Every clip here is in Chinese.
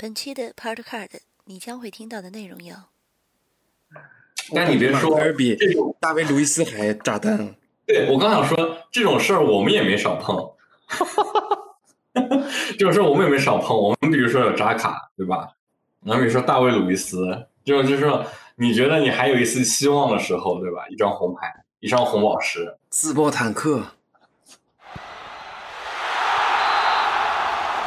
本期的 Part Card，你将会听到的内容有：但你别说，这种大卫·路易斯还炸弹，对我刚想说这种事儿，我们也没少碰。这种事儿我们也没少碰。我们比如说有扎卡，对吧？然后比如说大卫·鲁伊斯，这种就是说你觉得你还有一丝希望的时候，对吧？一张红牌，一张红宝石，自爆坦克，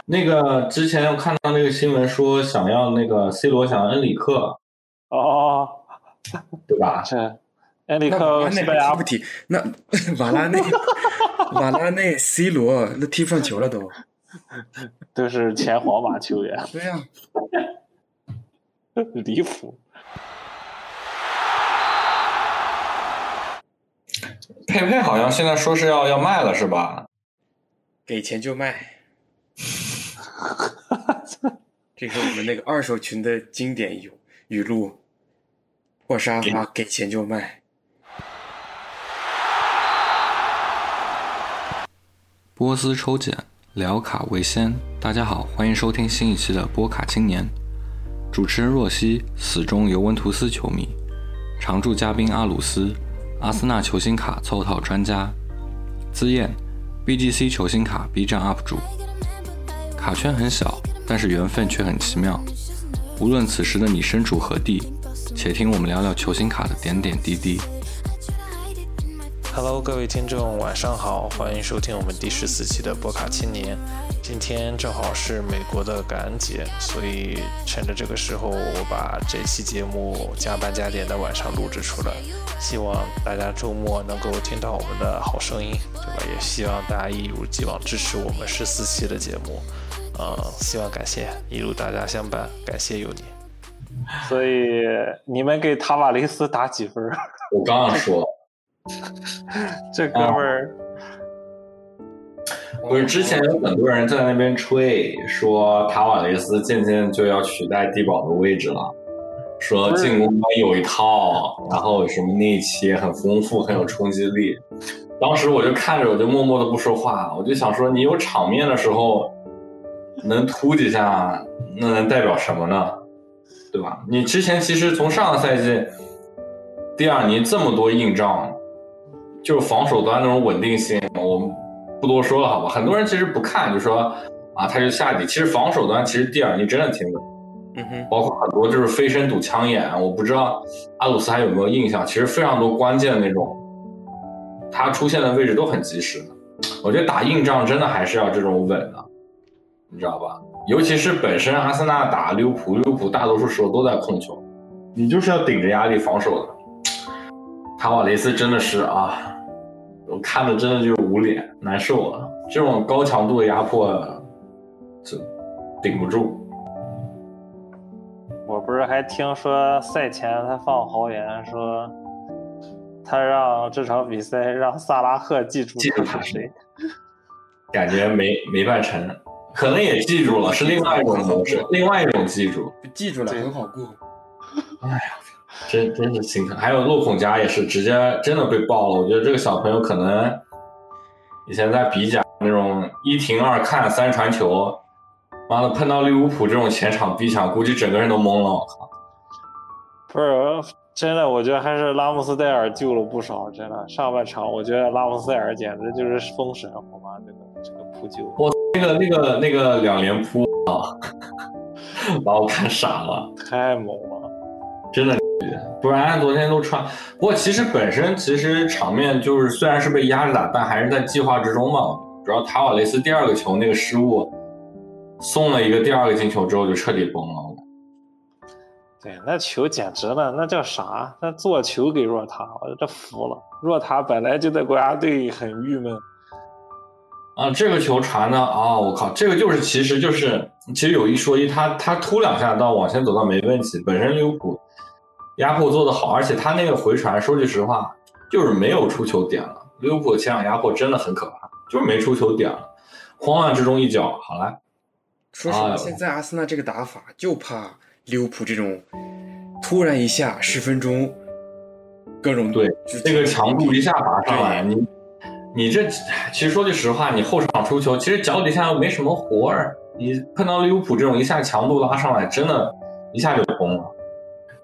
那个之前我看到那个新闻说想要那个 C 罗想要恩里克，哦，对吧？是恩里克拉内西班牙不提？那 瓦拉内、瓦拉内、C 罗那踢不上球了都。都是前皇马球员，对呀、离谱。佩佩好像现在说是要要卖了，是吧？给钱就卖。这是我们那个二手群的经典语语录：破沙发给钱就卖。波斯抽检，聊卡为先。大家好，欢迎收听新一期的波卡青年。主持人若曦，死忠尤文图斯球迷；常驻嘉宾阿鲁斯，阿森纳球星卡凑套专家；资燕，BGC 球星卡 B 站 UP 主。卡圈很小，但是缘分却很奇妙。无论此时的你身处何地，且听我们聊聊球星卡的点点滴滴。Hello，各位听众，晚上好，欢迎收听我们第十四期的波卡青年。今天正好是美国的感恩节，所以趁着这个时候，我把这期节目加班加点的晚上录制出来。希望大家周末能够听到我们的好声音，对吧？也希望大家一如既往支持我们十四期的节目。呃，希望感谢一路大家相伴，感谢有你。所以你们给塔瓦雷斯打几分？我刚刚说，这哥们儿。不是之前有很多人在那边吹说塔瓦雷斯渐渐就要取代蒂堡的位置了，说进攻端有一套，然后什么内切也很丰富，很有冲击力。当时我就看着，我就默默的不说话，我就想说，你有场面的时候能突几下，那能代表什么呢？对吧？你之前其实从上个赛季第二年这么多硬仗，就是防守端那种稳定性，我们。不多说了，好吧？很多人其实不看，就说啊，他就下底。其实防守端其实蒂尔尼真的挺稳，嗯哼，包括很多就是飞身堵枪眼。我不知道阿鲁斯还有没有印象？其实非常多关键的那种，他出现的位置都很及时的。我觉得打硬仗真的还是要这种稳的，你知道吧？尤其是本身阿森纳打利物浦，利物浦大多数时候都在控球，你就是要顶着压力防守的。卡瓦雷斯真的是啊。我看的真的就是捂脸，难受啊！这种高强度的压迫，就顶不住。我不是还听说赛前他放豪言说，他让这场比赛让萨拉赫记住记住他是谁，感觉没没办成，可能也记住了，是另外一种模式，另外一种记住，记住了，很好过。哎呀！真真是心疼，还有洛孔加也是直接真的被爆了。我觉得这个小朋友可能以前在比甲那种一停二看三传球，妈的碰到利物浦这种前场逼抢，估计整个人都懵了。我靠！不是真的，我觉得还是拉姆斯戴尔救了不少。真的，上半场我觉得拉姆斯戴尔简直就是封神，好吗？这个这个扑救，我那个那个那个两连扑啊，把我看傻了，太猛了，真的。不然昨天都穿。不过其实本身其实场面就是虽然是被压着打，但还是在计划之中嘛。主要塔瓦雷斯第二个球那个失误，送了一个第二个进球之后就彻底崩了。对，那球简直了，那叫啥？那做球给若塔，我这服了。若塔本来就在国家队很郁闷。啊，这个球传的啊，我靠，这个就是其实就是其实有一说一，他他突两下到往前走到没问题，本身利物浦。压迫做得好，而且他那个回传，说句实话，就是没有出球点了。利物浦前场压迫真的很可怕，就是没出球点了，慌乱之中一脚好了。说实话，现在阿森纳这个打法就怕利物浦这种突然一下十分钟各种对这个强度一下拔上来，你你这其实说句实话，你后场出球，其实脚底下又没什么活儿，你碰到利物浦这种一下强度拉上来，真的，一下就。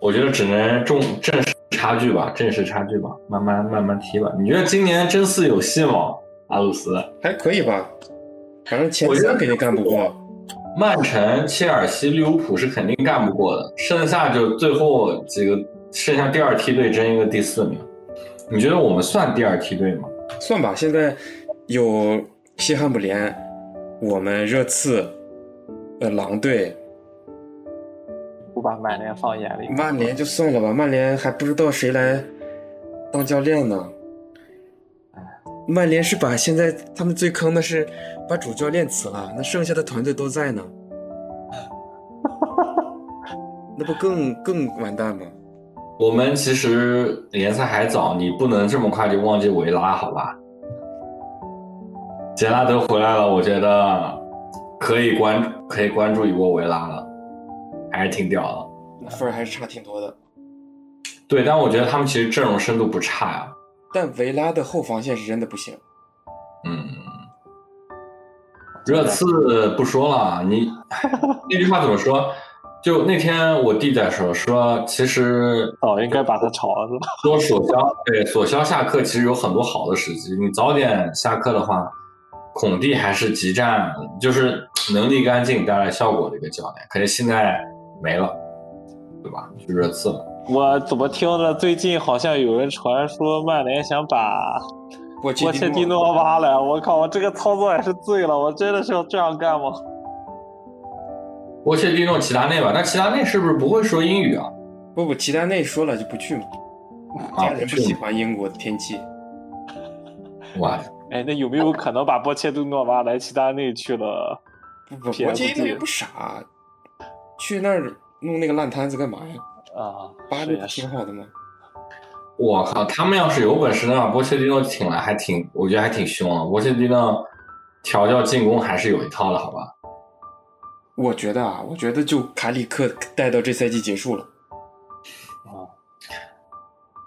我觉得只能重正视差距吧，正视差距吧，慢慢慢慢踢吧。你觉得今年真四有戏吗？阿鲁斯还可以吧，反正前三肯定干不过。曼城、切尔西、利物浦是肯定干不过的，剩下就最后几个，剩下第二梯队争一个第四名。你觉得我们算第二梯队吗？算吧，现在有西汉姆联，我们热刺，呃，狼队。不把曼联放眼里。曼联就算了吧，曼联还不知道谁来当教练呢。曼联是把现在他们最坑的是把主教练辞了，那剩下的团队都在呢，那不更更完蛋吗？我们其实联赛还早，你不能这么快就忘记维拉，好吧？杰拉德回来了，我觉得可以关可以关注一波维拉了，还是挺屌的。分还是差挺多的。对，但我觉得他们其实阵容深度不差呀。但维拉的后防线是真的不行。嗯，热刺不说了，你 那句话怎么说？就那天我弟在说，说其实哦，应该把他炒了是吧？说索肖对索肖下课其实有很多好的时机，你早点下课的话，孔蒂还是极战，就是能力干净带来效果的一个教练，可是现在没了，对吧？去热刺了。我怎么听着最近好像有人传说曼联想把波切蒂诺挖来？我靠，我这个操作也是醉了！我真的是要这样干吗？波切蒂诺齐达内吧？那齐达内是不是不会说英语啊？不不，齐达内说了就不去嘛。家人不喜欢英国的天气。哇！哎，那有没有可能把波切蒂诺挖来，齐达内去了？不不，波切蒂诺不傻，去那儿弄那个烂摊子干嘛呀？啊，巴黎挺好的吗？我靠，他们要是有本事能把波切蒂诺请来，还挺，我觉得还挺凶啊。波切蒂诺调教进攻还是有一套的，好吧？我觉得啊，我觉得就卡里克带到这赛季结束了。啊，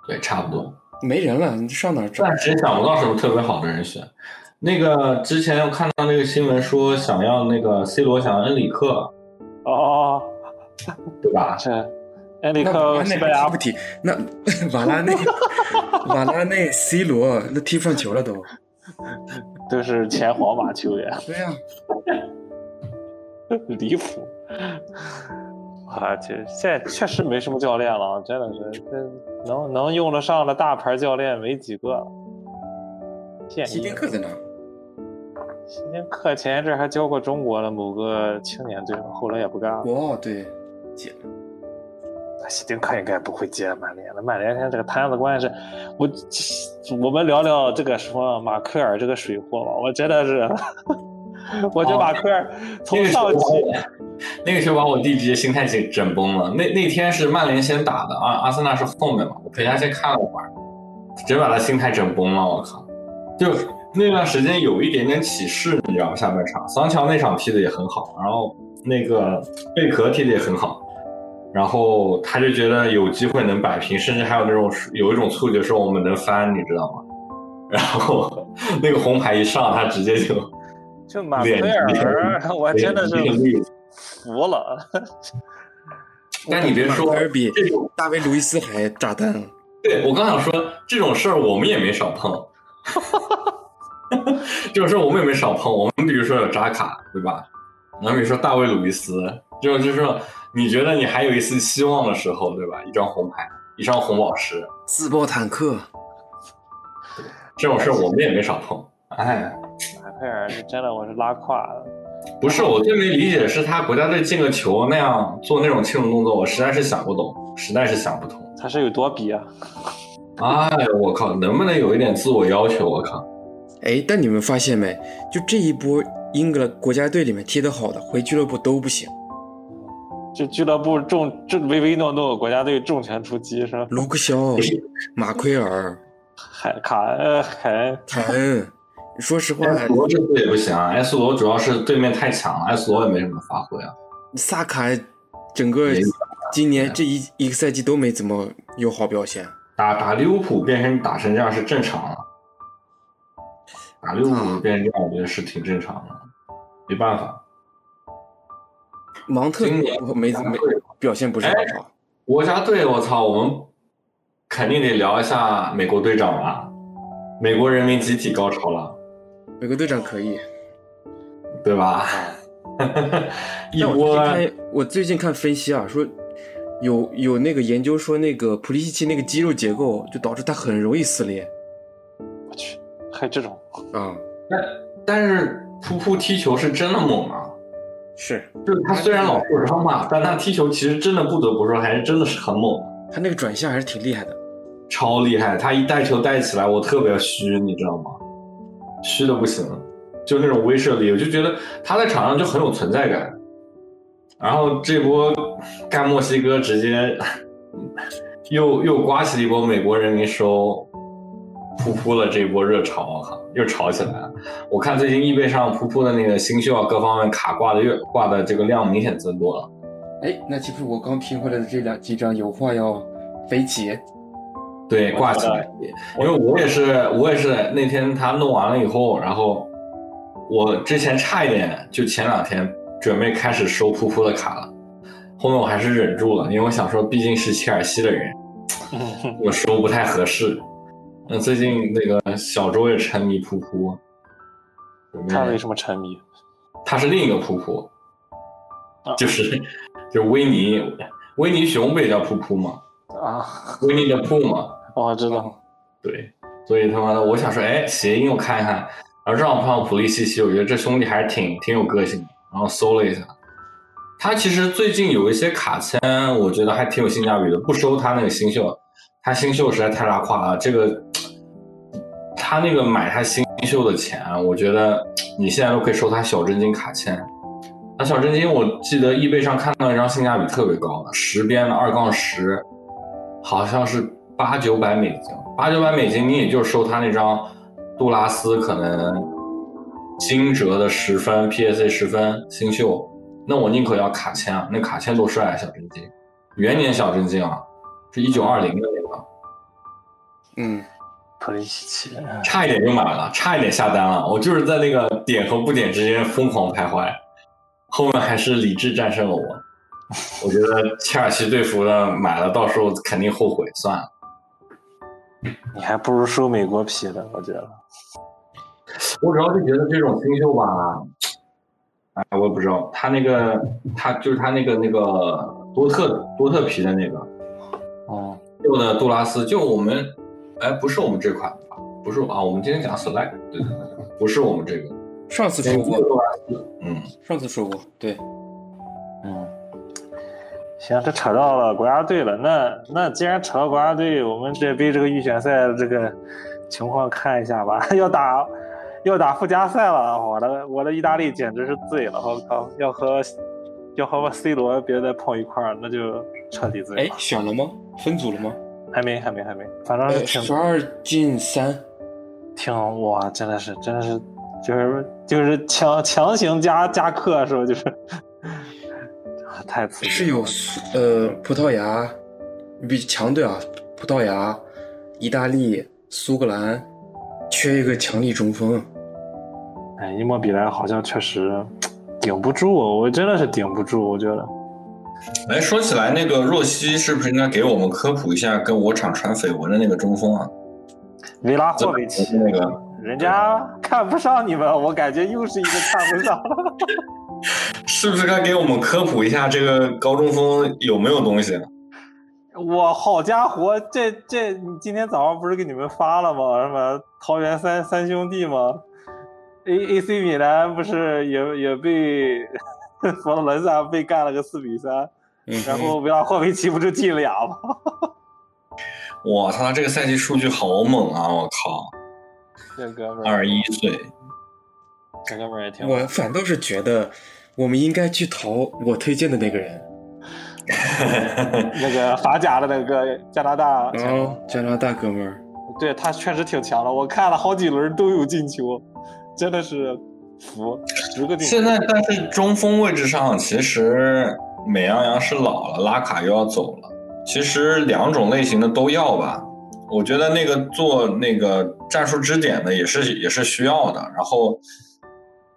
对，差不多，没人了，你上哪找？暂时想不到什么特别好的人选。那个之前我看到那个新闻说，想要那个 C 罗想要恩里克，哦，对吧？是。埃里克西班牙不踢，那瓦拉内、瓦拉内、C 罗那踢不上球了都，都是前皇马球员。对呀，离谱！啊，这现在确实没什么教练了，真的是，这能能用得上的大牌教练没几个。希丁克在哪？希丁克前一阵还教过中国的某个青年队，后来也不干了。哦，对，解了。希丁克应该不会接曼联的。曼联现在这个摊子关键是，我我们聊聊这个什么马奎尔这个水货吧。我真的是，我觉得马奎尔从上期 那个球把我弟直接心态整整崩了。那那天是曼联先打的啊，阿森纳是后面嘛。我陪他先看了会儿，直接把他心态整崩了。我靠，就那段时间有一点点起势，你知道吗？下半场桑乔那场踢的也很好，然后那个贝壳踢的也很好。然后他就觉得有机会能摆平，甚至还有那种有一种错觉说我们能翻，你知道吗？然后那个红牌一上，他直接就就马奎尔，我真的是服了。但你别说，比大卫·路易斯还炸弹。对我刚想说这种事儿，我们也没少碰。这种事儿我们也没少碰。我们比如说有扎卡，对吧？然后比如说大卫·鲁伊斯，这种就是说。你觉得你还有一丝希望的时候，对吧？一张红牌，一张红宝石，自爆坦克，这种事我们也没少碰。哎，马佩尔是真的，我是拉胯了。不是，我最没理解的是他国家队进个球那样做那种庆祝动作，我实在是想不懂，实在是想不通。他是有多逼啊？哎，我靠，能不能有一点自我要求？我靠！哎，但你们发现没？就这一波英格兰国家队里面踢得好的，回俱乐部都不行。就俱乐部重这唯唯诺诺国家队重拳出击是吧？卢克肖、马奎尔、海卡恩、海恩、凯恩。说实话，埃斯罗这次也不行啊。埃斯罗主要是对面太强了，埃斯罗也没什么发挥啊。萨卡整个今年这一一个赛季都没怎么有好表现。打打利物浦变成打成这样是正常了。打利物浦变成这样，我觉得是挺正常的，没办法。芒特今年没没表现不是很好。国家队，我操，我们肯定得聊一下美国队长吧。美国人民集体高潮了，美国队长可以，对吧？一但我波最近看我最近看分析啊，说有有那个研究说那个普利西奇那个肌肉结构就导致他很容易撕裂还这种，啊，但是噗噗踢球是真的猛啊！是就是他虽然老受伤嘛，但他踢球其实真的不得不说，还是真的是很猛，他那个转向还是挺厉害的。超厉害。他一带球带起来，我特别虚，你知道吗？虚的不行，就那种威慑力，我就觉得他在场上就很有存在感。然后这波干墨西哥直接又又刮起了一波美国人民收噗噗的这一波热潮，我靠，又炒起来了。我看最近易贝上噗噗的那个新秀啊，各方面卡挂的越挂的这个量明显增多了。哎，那岂不是我刚拼回来的这两几张油画要飞起？对，挂起来，因为我也是，我也是那天他弄完了以后，然后我之前差一点，就前两天准备开始收噗噗的卡了，后面我还是忍住了，因为我想说毕竟是切尔西的人，我收不太合适。那最近那个小周也沉迷噗噗，他为什么沉迷？他是另一个噗噗啊，就是就是维尼，维尼熊不也叫噗噗吗？啊，维尼的噗嘛。哦知道，对，所以他妈的，我想说，哎，谐音我看一看，然后正好碰到普利西奇，我觉得这兄弟还是挺挺有个性的，然后搜了一下，他其实最近有一些卡签，我觉得还挺有性价比的，不收他那个新秀，他新秀实在太拉胯了，这个他那个买他新秀的钱，我觉得你现在都可以收他小真金卡签。那小真金，我记得易贝上看到一张性价比特别高的十边的二杠十，好像是八九百美金，八九百美金你也就收他那张杜拉斯可能惊蛰的十分 PSA 十分新秀，那我宁可要卡签啊，那卡签多帅啊，小真金，元年小真金啊，是一九二零的，嗯，差一点就买了，差一点下单了，我就是在那个点和不点之间疯狂徘徊，后面还是理智战胜了我。我觉得切尔西队服的买了，到时候肯定后悔，算了。你还不如收美国皮的，我觉得。我主要是觉得这种新秀吧，哎，我也不知道他那个，他就是他那个那个多特多特皮的那个哦，旧的杜拉斯，就我们，哎，不是我们这款吧？不是啊，我们今天讲 Select，对对对，不是我们这个。上次说过，嗯，上次说过，对，嗯，行，这扯到了国家队了。那那既然扯到国家队，我们这杯这个预选赛的这个情况看一下吧。要打要打附加赛了，我的我的意大利简直是醉了，我靠！要和要和我 C 罗别再碰一块儿，那就彻底醉哎了。，选了吗？分组了吗？还没还没还没，反正是呃，挺十二进三，挺哇，真的是真的是就是就是强强行加加课是吧？就是啊太刺激了。是有呃葡萄牙，比强队啊，葡萄牙、意大利、苏格兰，缺一个强力中锋。哎，伊莫比莱好像确实 顶不住，我真的是顶不住，我觉得。哎，说起来，那个若曦是不是应该给我们科普一下跟我场传绯闻的那个中锋啊？维拉霍维奇，那个人家看不上你们，我感觉又是一个看不上。是不是该给我们科普一下这个高中锋有没有东西？啊 我好家伙，这这，你今天早上不是给你们发了吗？什么桃园三三兄弟吗？A A C 米兰不是也也被 佛罗伦萨被干了个四比三，然后维拉霍维奇不就进俩吗？我操，他这个赛季数据好猛啊！我靠，这哥们儿，二十一岁，这哥们儿也挺好。我反倒是觉得我们应该去投我推荐的那个人，那个法甲的那个加拿大哦加拿大哥们儿，对他确实挺强的，我看了好几轮都有进球，真的是服，十个进球。现在但是中锋位置上，其实美羊羊是老了，拉卡又要走了，其实两种类型的都要吧。我觉得那个做那个战术支点的也是也是需要的。然后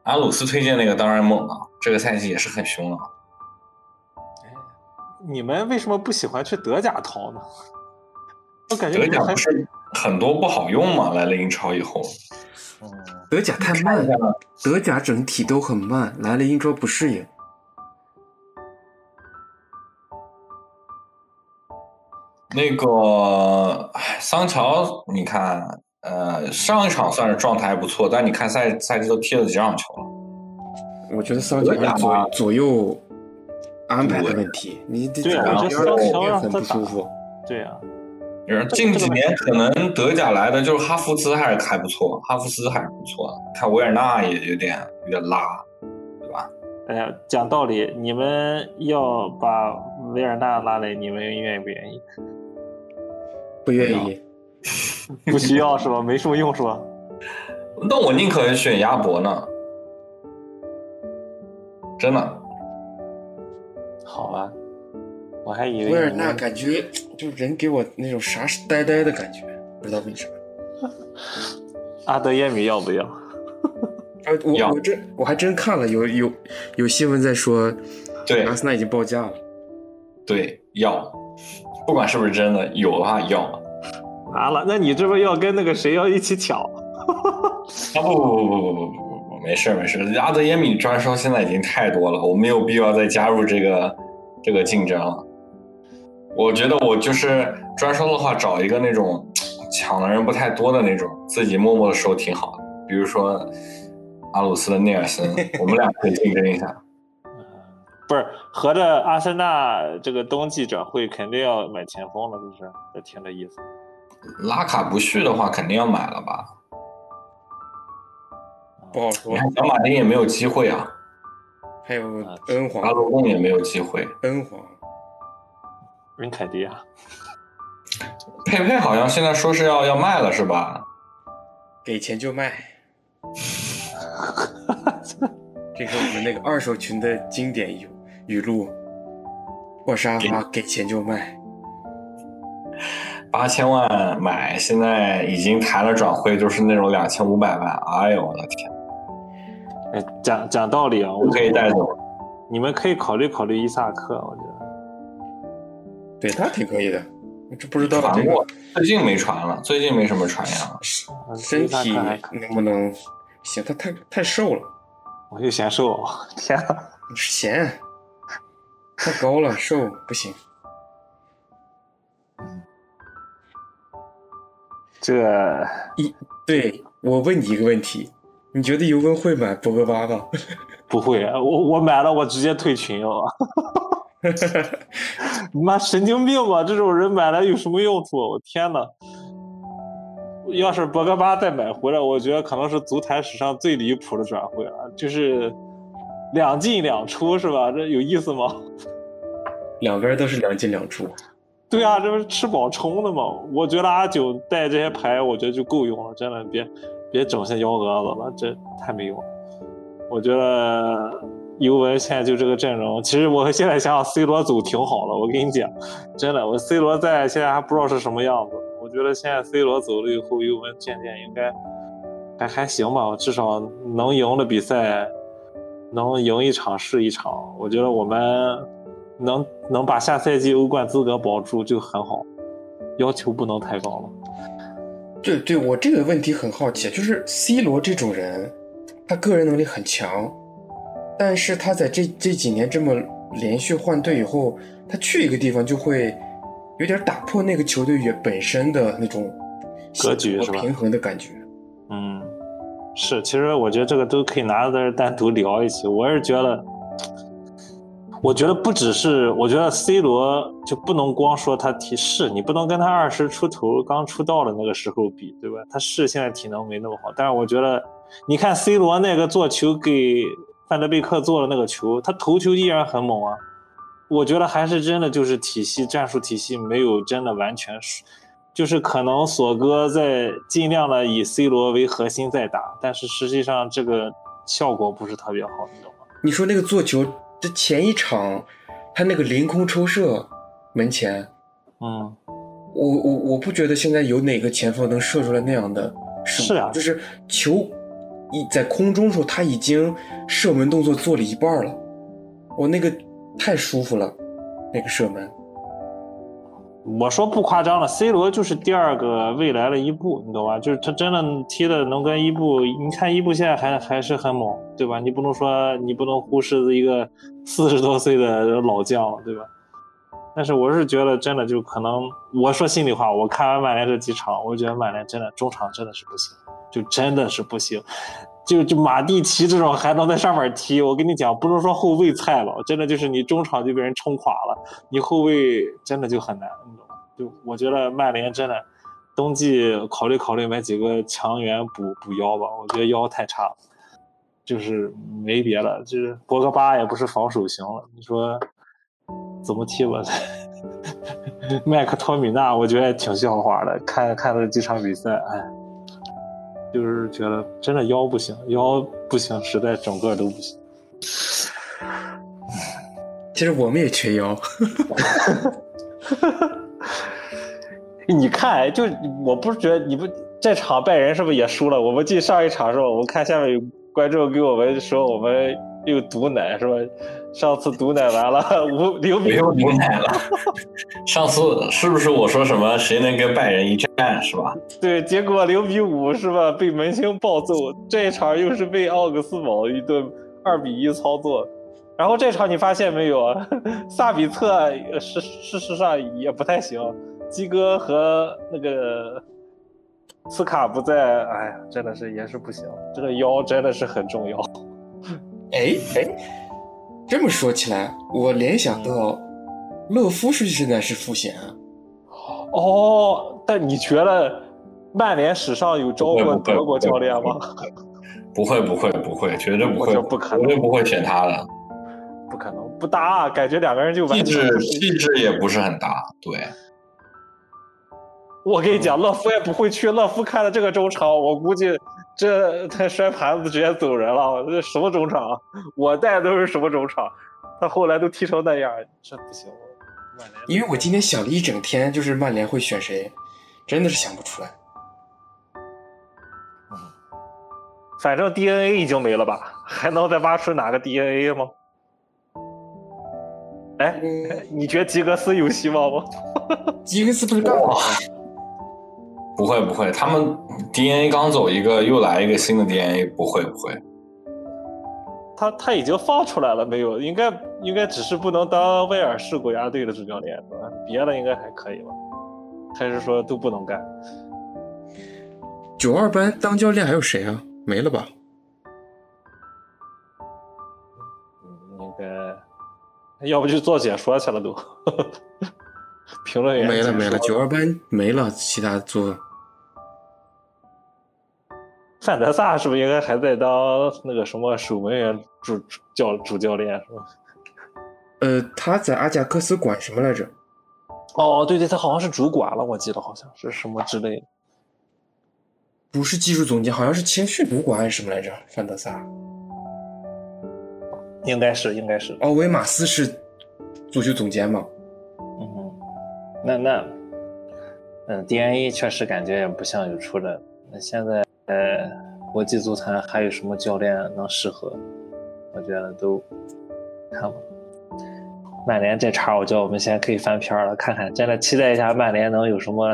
阿鲁斯推荐那个当然猛了，这个赛季也是很凶了。你们为什么不喜欢去德甲淘呢？我感觉德甲不是很多不好用吗？来了英超以后，德甲太慢了，德甲整体都很慢，来了英超不适应。那个桑乔，你看，呃，上一场算是状态还不错，但你看赛赛季都踢了几场球了，我觉得桑乔是左左右安排的问题，你这对啊我觉得左右桑乔让很他不舒服。对呀、就是近几年可能德甲来的就是哈弗茨还是还不错，哈弗茨还是不错的。看维尔纳也有点有点拉，对吧？哎呀，讲道理，你们要把维尔纳拉来，你们愿意不愿意？不愿意。不需要是吧？没什么用是吧？那我宁可选鸭脖呢，真的。好吧，我还以为维尔纳感觉就人给我那种傻傻呆呆的感觉，不知道为啥。阿德耶米要不要？啊，我要我真我还真看了，有有有新闻在说，对阿森纳已经报价了。对，要，不管是不是真的，有的话要。完了，那你这不要跟那个谁要一起抢？啊不不不不不不不不，没事没事，阿德耶米专收现在已经太多了，我没有必要再加入这个这个竞争了。我觉得我就是专收的话，找一个那种抢的人不太多的那种，自己默默的收挺好的。比如说阿鲁斯的内尔森，我们俩可以竞争一下。不是，合着阿森纳这个冬季转会肯定要买前锋了，是不是？这听这意思。拉卡不续的话，肯定要买了吧？不好说你。看小马丁也没有机会啊，还有恩皇阿，罗贡也没有机会，恩皇，恩凯迪啊，佩佩好像现在说是要要卖了是吧？给钱就卖。这是我们那个二手群的经典语语录：过沙发给钱就卖。八千万买，现在已经谈了转会，就是那种两千五百万。哎呦我的天，哎，讲讲道理啊，我可以带走。你们可以考虑考虑伊萨克，我觉得。对他挺可以的，这不知道这个传过，最近没传了，最近没什么传言了。身体能不能行？他太太瘦了，我就嫌瘦，天呐，嫌，太高了，瘦不行。这一对我问你一个问题，你觉得尤文会买博格巴吗？不会，我我买了，我直接退群了。你 妈神经病吧！这种人买来有什么用处？我天呐！要是博格巴再买回来，我觉得可能是足坛史上最离谱的转会了，就是两进两出，是吧？这有意思吗？两边都是两进两出。对啊，这不是吃饱撑的吗？我觉得阿九带这些牌，我觉得就够用了，真的别别整些幺蛾子了，这太没用了。我觉得尤文现在就这个阵容，其实我现在想想，C 罗走挺好的。我跟你讲，真的，我 C 罗在现在还不知道是什么样子。我觉得现在 C 罗走了以后，尤文渐渐应该还还行吧，至少能赢的比赛能赢一场是一场。我觉得我们能能把下赛季欧冠资格保住就很好，要求不能太高了。对对，我这个问题很好奇，就是 C 罗这种人，他个人能力很强，但是他在这这几年这么连续换队以后，他去一个地方就会有点打破那个球队原本身的那种格局是吧平衡的感觉。嗯，是，其实我觉得这个都可以拿在这儿单独聊一期。我是觉得，我觉得不只是，我觉得 C 罗就不能光说他体是，你不能跟他二十出头刚出道的那个时候比，对吧？他是现在体能没那么好，但是我觉得，你看 C 罗那个做球给范德贝克做了那个球，他头球依然很猛啊。我觉得还是真的就是体系战术体系没有真的完全是，就是可能索哥在尽量的以 C 罗为核心在打，但是实际上这个效果不是特别好，你懂吗？你说那个做球，这前一场他那个凌空抽射门前，嗯，我我我不觉得现在有哪个前锋能射出来那样的是啊就是球一在空中的时候，他已经射门动作做了一半了，我那个太舒服了，那个射门。我说不夸张了，C 罗就是第二个未来的伊布，你懂吧？就是他真的踢的能跟伊布，你看伊布现在还还是很猛，对吧？你不能说你不能忽视一个四十多岁的老将，对吧？但是我是觉得真的就可能，我说心里话，我看完曼联这几场，我觉得曼联真的中场真的是不行，就真的是不行。就就马蒂奇这种还能在上面踢，我跟你讲，不能说后卫菜了，真的就是你中场就被人冲垮了，你后卫真的就很难，你懂吗？就我觉得曼联真的冬季考虑考虑买几个强援补补腰吧，我觉得腰太差了，就是没别的，就是博格巴也不是防守型了，你说怎么踢吧？麦克托米纳我觉得挺笑话的，看看了几场比赛，哎。就是觉得真的腰不行，腰不行，实在整个都不行。其实我们也缺腰。你看，就我不是觉得你不这场拜仁是不是也输了？我们进上一场时候，我们看下面有观众给我们说我们又毒奶是吧？上次毒奶完了五零比五毒奶了。上次是不是我说什么谁能跟拜仁一战是吧？对，结果零比五是吧？被门兴暴揍。这一场又是被奥格斯堡一顿二比一操作。然后这场你发现没有？萨比策事事实上也不太行。鸡哥和那个斯卡不在，哎呀，真的是也是不行。这个腰真的是很重要。哎哎。这么说起来，我联想到勒夫是现在是副选啊。哦，但你觉得曼联史上有招过德国教练吗？不会不会不会，绝对不会，不可能，绝对不会选他的。不可能，不搭，感觉两个人就气质气质也不是很搭。对，我跟你讲，勒夫也不会去。勒夫看了这个中场，我估计。这他摔盘子直接走人了，这什么中场？我带的都是什么中场？他后来都踢成那样，这不行。因为我今天想了一整天，就是曼联会选谁，真的是想不出来。嗯，反正 DNA 已经没了吧？还能再挖出哪个 DNA 吗？哎，你觉得吉格斯有希望吗？吉格斯不是干嘛？不会不会，他们 DNA 刚走一个，又来一个新的 DNA，不会不会。他他已经放出来了没有？应该应该只是不能当威尔士国家队的主教练，对吧？别的应该还可以吧？还是说都不能干？九二班当教练还有谁啊？没了吧？应该，要不就做解说去了都。评论员没了没了，九二班没了，其他做。范德萨是不是应该还在当那个什么守门员主教主教练是吧？呃，他在阿贾克斯管什么来着？哦，对对，他好像是主管了，我记得好像是什么之类的。不是技术总监，好像是青训主管还是什么来着？范德萨，应该是应该是。奥维马斯是足球总监吗？嗯，那那，嗯，DNA 确实感觉也不像有出的。那现在。呃，国际足坛还有什么教练能适合？我觉得都看吧。曼联这茬，我觉得我们现在可以翻篇了，看看，真的期待一下曼联能有什么。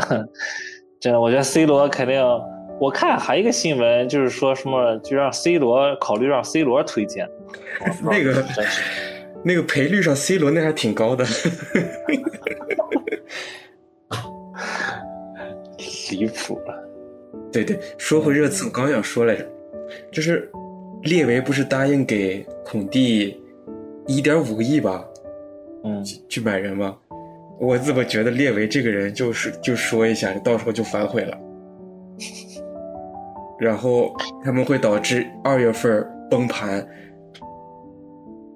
真的，我觉得 C 罗肯定。我看还有一个新闻，就是说什么就让 C 罗考虑让 C 罗推荐。那个那个赔率上，C 罗那还挺高的。离谱了。对对，说回热刺，我刚想说来着，就是列维不是答应给孔蒂一点五个亿吧？嗯，去买人吗？我怎么觉得列维这个人就是就说一下，到时候就反悔了，然后他们会导致二月份崩盘，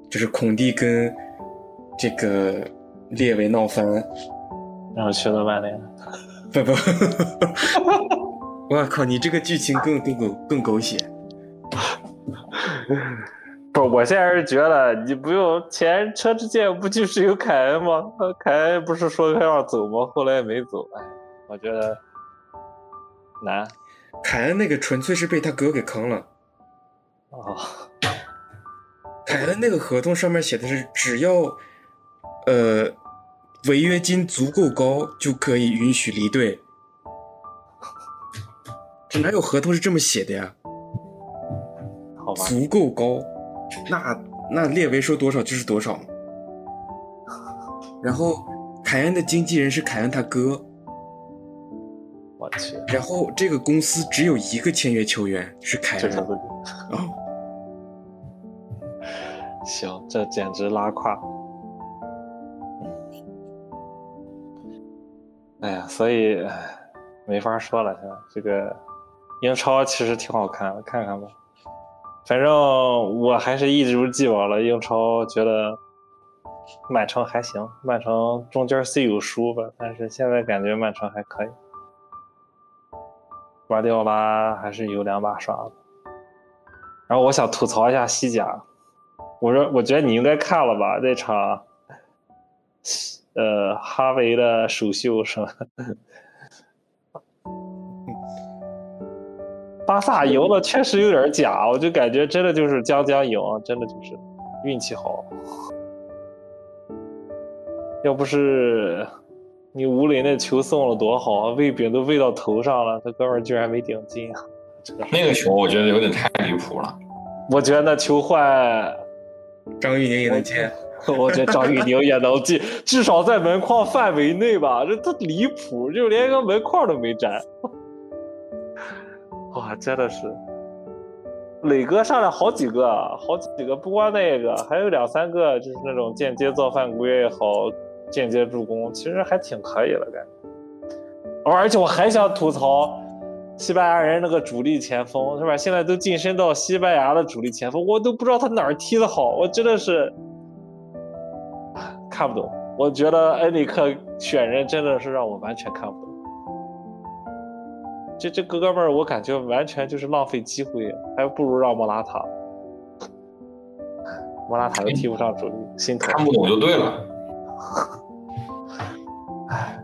就是孔蒂跟这个列维闹翻，然后去了曼联，不不。我靠！你这个剧情更更狗更狗血。不，我现在是觉得你不用前车之鉴不就是有凯恩吗？凯恩不是说他要走吗？后来也没走。哎，我觉得难。凯恩那个纯粹是被他哥给坑了。哦。凯恩那个合同上面写的是，只要呃违约金足够高就可以允许离队。这哪有合同是这么写的呀？好吧，足够高，那那列维说多少就是多少。然后凯恩的经纪人是凯恩他哥，我去，然后这个公司只有一个签约球员是凯恩这是不啊、行，这简直拉胯。哎呀，所以没法说了，现在这个英超其实挺好看的，看看吧。反正我还是一如既往了，英超觉得曼城还行，曼城中间虽有输吧，但是现在感觉曼城还可以。瓜迪奥拉还是有两把刷子。然后我想吐槽一下西甲，我说我觉得你应该看了吧那场，呃，哈维的首秀是吧？巴萨赢了确实有点假，我就感觉真的就是将将赢，真的就是运气好。要不是你吴磊那球送了多好啊，喂饼都喂到头上了，他哥们儿居然没顶进啊！那个球我觉得有点太离谱了。我觉得那球换张玉宁也能接。我觉得张玉宁也能进，至少在门框范围内吧。这他离谱，就连一个门框都没沾。哇，真的是，磊哥上来好几个，好几个，不光那个，还有两三个，就是那种间接造犯规也好，间接助攻，其实还挺可以的，感觉。而且我还想吐槽。西班牙人那个主力前锋是吧？现在都晋升到西班牙的主力前锋，我都不知道他哪儿踢得好，我真的是看不懂。我觉得恩里克选人真的是让我完全看不懂。这这哥们儿，我感觉完全就是浪费机会，还不如让莫拉塔。莫拉塔又踢不上主力，心疼。看不懂就对了。唉。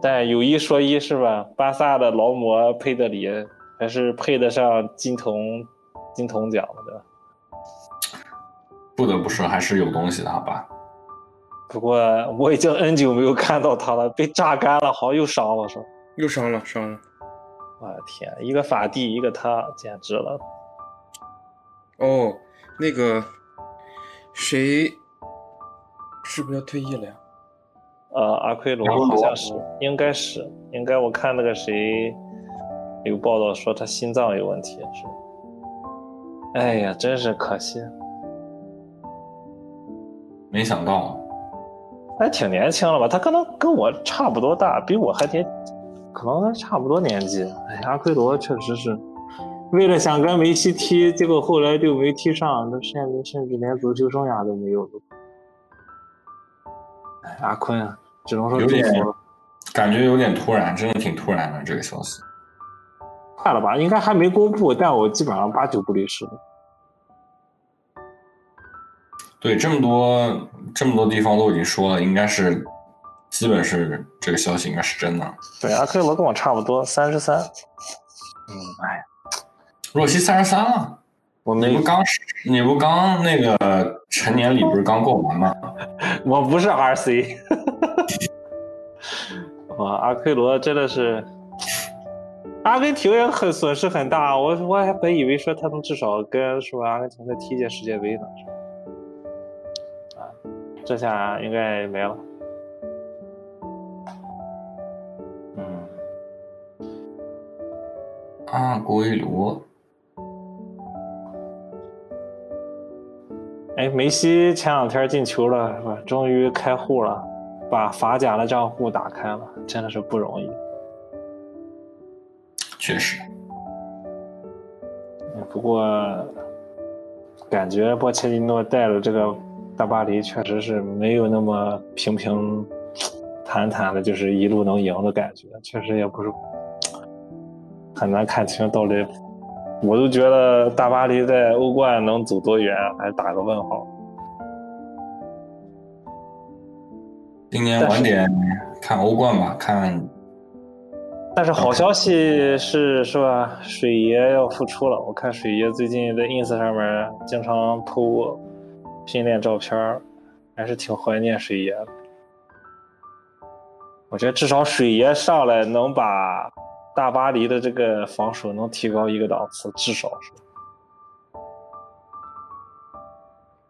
但有一说一，是吧？巴萨的劳模佩德里还是配得上金童金童奖的？不得不说，还是有东西的，好吧？不过我已经 N 久没有看到他了，被榨干了，好像又伤了，是吧？又伤了，伤了！我的天，一个法蒂，一个他，简直了！哦，那个谁是不是要退役了呀？呃，阿奎罗好像是，应该是，应该我看那个谁有报道说他心脏有问题，是。哎呀，真是可惜。没想到，还挺年轻了吧？他可能跟我差不多大，比我还年，可能还差不多年纪。哎，阿奎罗确实是，为了想跟梅西踢，结果后来就没踢上，他现在甚至连足球生涯都没有了。哎，阿坤啊！只能说有点感觉有点突然，真的挺突然的这个消息。快了吧？应该还没公布，但我基本上八九不离十。对，这么多这么多地方都已经说了，应该是基本是这个消息应该是真的。对，阿奎罗跟我差不多，三十三。嗯，哎，若曦三十三了。我没你不刚你不刚那个成年礼不是刚过完吗？我不是 RC。哇，阿奎罗真的是，阿根廷也很损失很大。我我还本以为说他能至少跟是吧阿根廷再踢届世界杯呢，是吧？啊，这下应该没了。嗯，阿圭罗。哎，梅西前两天进球了，是吧？终于开户了，把法甲的账户打开了，真的是不容易。确实。不过，感觉波切蒂诺带的这个大巴黎确实是没有那么平平坦坦的，就是一路能赢的感觉，确实也不是很难看清到底。我都觉得大巴黎在欧冠能走多远，还打个问号。今年晚点看欧冠吧，看。但是好消息是，是吧？水爷要复出了。我看水爷最近在 ins 上面经常 po 训练照片，还是挺怀念水爷的。我觉得至少水爷上来能把大巴黎的这个防守能提高一个档次，至少是。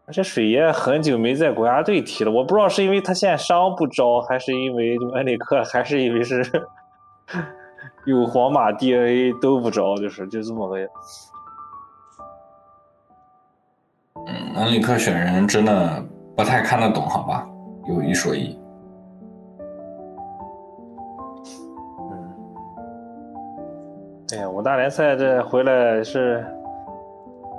而且水爷很久没在国家队踢了，我不知道是因为他现在伤不招，还是因为恩里克，还是因为是 有皇马 DNA 都不招，就是就这么个。嗯，恩里克选人真的不太看得懂，好吧，有一说一。嗯，哎呀，五大联赛这回来是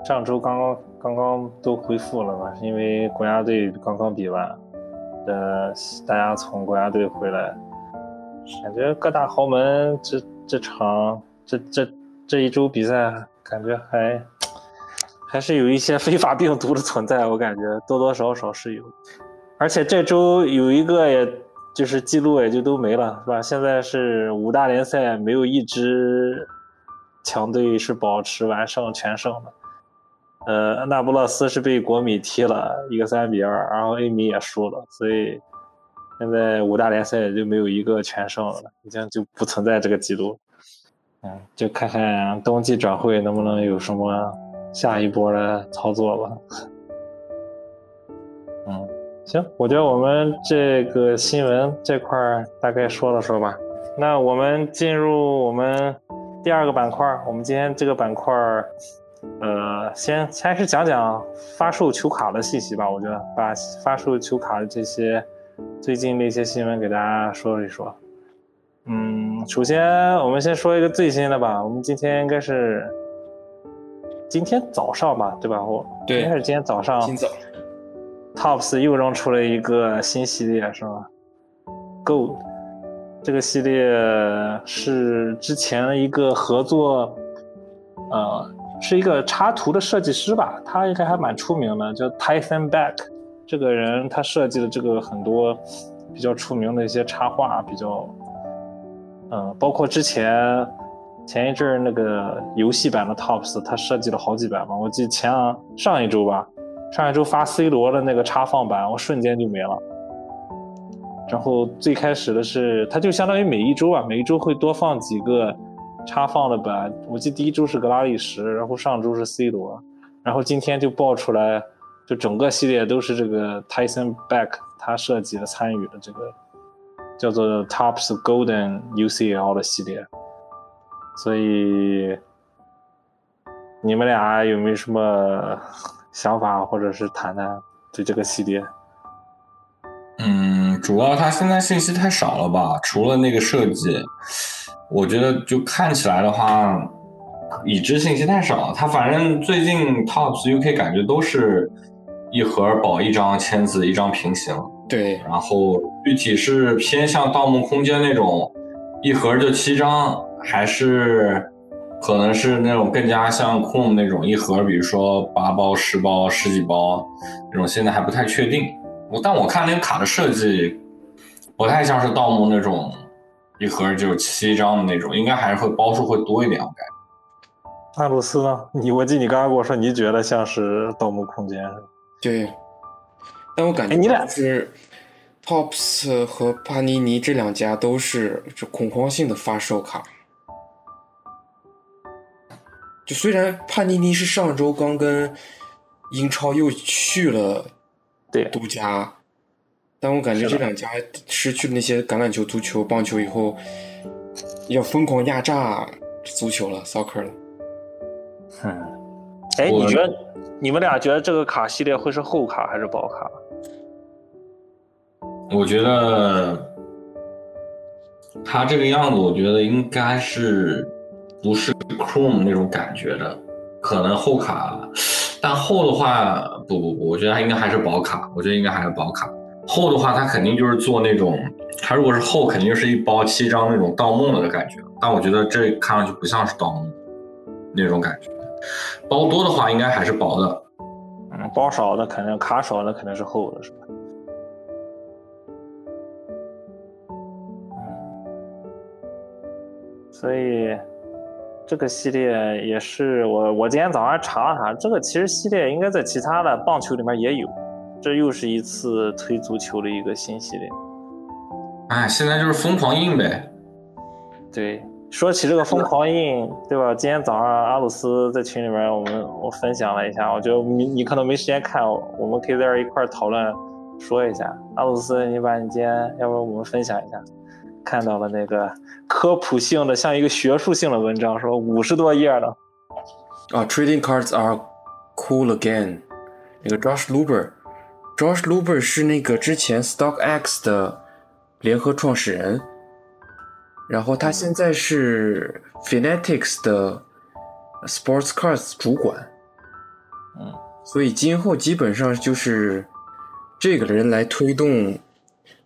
上周刚刚。刚刚都恢复了嘛？因为国家队刚刚比完，呃，大家从国家队回来，感觉各大豪门这这场这这这一周比赛，感觉还还是有一些非法病毒的存在，我感觉多多少少是有。而且这周有一个，也就是记录也就都没了，是吧？现在是五大联赛没有一支强队是保持完胜全胜的。呃，那不勒斯是被国米踢了一个三比二，然后 A 米也输了，所以现在五大联赛也就没有一个全胜了，已经就不存在这个记录。嗯，就看看冬季转会能不能有什么下一波的操作吧。嗯，行，我觉得我们这个新闻这块大概说了说吧。那我们进入我们第二个板块，我们今天这个板块。呃，先开始讲讲发售球卡的信息吧。我觉得把发售球卡的这些最近的一些新闻给大家说一说。嗯，首先我们先说一个最新的吧。我们今天应该是今天早上吧，对吧？我对，应该是今天早上。今早，Tops 又扔出了一个新系列，是吧？Gold 这个系列是之前一个合作，呃。是一个插图的设计师吧，他应该还蛮出名的，叫 Tyson Beck。这个人他设计的这个很多比较出名的一些插画，比较，嗯，包括之前前一阵儿那个游戏版的 Tops，他设计了好几版嘛。我记得前上一周吧，上一周发 C 罗的那个插放版，我瞬间就没了。然后最开始的是，他就相当于每一周啊，每一周会多放几个。插放的版，我记得第一周是格拉利什，然后上周是 C 罗，然后今天就爆出来，就整个系列都是这个 Tyson Beck 他设计的、参与的这个叫做 Tops Golden UCL 的系列。所以你们俩有没有什么想法，或者是谈谈对这个系列？嗯，主要它现在信息太少了吧？除了那个设计。我觉得就看起来的话，已知信息太少。他反正最近 Tops UK 感觉都是一盒保一张签字，一张平行。对，然后具体是偏向《盗梦空间》那种一盒就七张，还是可能是那种更加像 Chrome 那种一盒，比如说八包、十包、十几包那种，现在还不太确定。我但我看那个卡的设计，不太像是盗墓那种。一盒就七张的那种，应该还是会包数会多一点，我感觉。阿鲁斯呢？你我记得你刚刚跟我说，你觉得像是《盗墓空间》？对。但我感觉你俩是，Tops 和帕尼尼这两家都是这恐慌性的发售卡。就虽然帕尼尼是上周刚跟英超又去了对独家。但我感觉这两家失去了那些橄榄球、足球、棒球以后，要疯狂压榨足球了，soccer 了。哼，哎，你觉得你们俩觉得这个卡系列会是厚卡还是薄卡？我觉得他这个样子，我觉得应该是不是 Chrome 那种感觉的，可能厚卡，但厚的话，不不不，我觉得它应该还是薄卡，我觉得应该还是薄卡。厚的话，它肯定就是做那种，它如果是厚，肯定是一包七张那种盗梦了的感觉。但我觉得这看上去不像是盗梦那种感觉。包多的话，应该还是薄的。嗯，包少的肯定卡少的肯定是厚的，是吧？所以这个系列也是我我今天早上查了查，这个其实系列应该在其他的棒球里面也有。这又是一次推足球的一个新系列。哎，现在就是疯狂印呗。对，说起这个疯狂印，对吧？今天早上阿鲁斯在群里面，我们我分享了一下，我觉得你你可能没时间看，我们可以在这一块讨论说一下。阿鲁斯，你把你今天要不我们分享一下，看到了那个科普性的，像一个学术性的文章，说五十多页的。啊，Trading cards are cool again。那个 Josh Luber，Josh Luber 是那个之前 StockX 的联合创始人，然后他现在是 Fanatics 的 Sports Cards 主管，嗯，所以今后基本上就是这个人来推动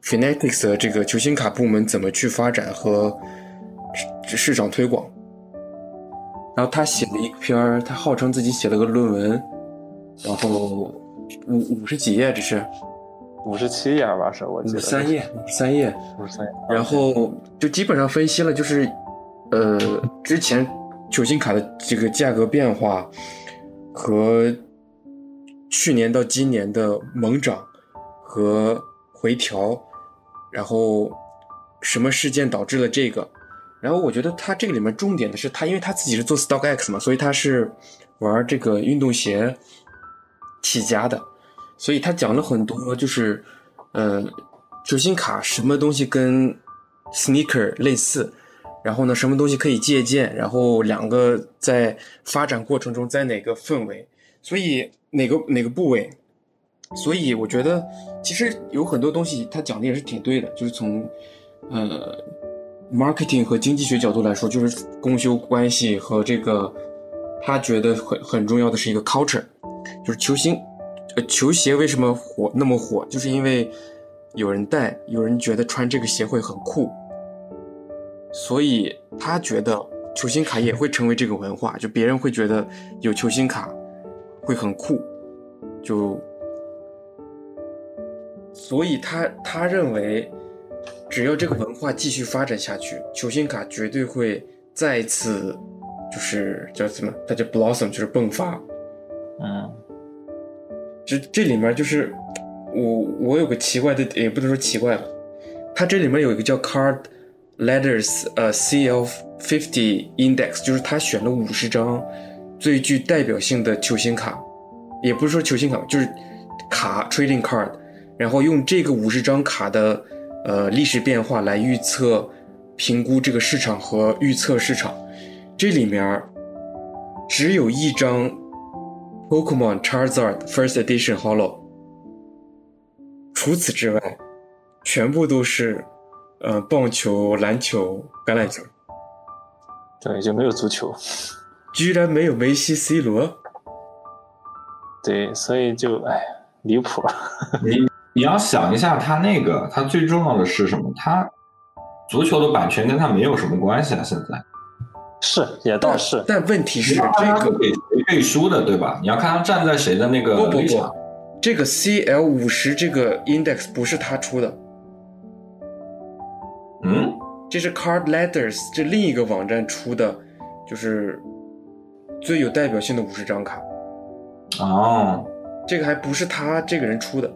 Fanatics 的这个球星卡部门怎么去发展和市市场推广。然后他写了一篇儿，他号称自己写了个论文，然后五五十几页，这是五十七页吧？是我记得三页，三页，五十三页。然后就基本上分析了，就是呃之前球星卡的这个价格变化和去年到今年的猛涨和回调，然后什么事件导致了这个？然后我觉得他这个里面重点的是他，因为他自己是做 StockX 嘛，所以他是玩这个运动鞋起家的，所以他讲了很多，就是呃，球星卡什么东西跟 sneaker 类似，然后呢，什么东西可以借鉴，然后两个在发展过程中在哪个氛围，所以哪个哪个部位，所以我觉得其实有很多东西他讲的也是挺对的，就是从呃。marketing 和经济学角度来说，就是供求关系和这个，他觉得很很重要的是一个 culture，就是球星，呃，球鞋为什么火那么火，就是因为有人戴，有人觉得穿这个鞋会很酷，所以他觉得球星卡也会成为这个文化，就别人会觉得有球星卡会很酷，就，所以他他认为。只要这个文化继续发展下去，球星卡绝对会再次，就是叫什么？它叫 blossom，就是迸发。嗯，这这里面就是我我有个奇怪的，也不能说奇怪吧，它这里面有一个叫 card letters，呃，CL fifty index，就是他选了五十张最具代表性的球星卡，也不是说球星卡，就是卡 trading card，然后用这个五十张卡的。呃，历史变化来预测、评估这个市场和预测市场，这里面只有一张 Pokemon Charizard First Edition Hollow，除此之外，全部都是呃棒球、篮球、橄榄球，对，就没有足球，居然没有梅西、C 罗，对，所以就哎 离谱。你要想一下，他那个，他最重要的是什么？他足球的版权跟他没有什么关系啊！现在是也倒是，但问题是这个给谁背书的，对吧？你要看他站在谁的那个不不不，这个 CL 五十这个 index 不是他出的，嗯，这是 Card Letters 这另一个网站出的，就是最有代表性的五十张卡。哦，这个还不是他这个人出的。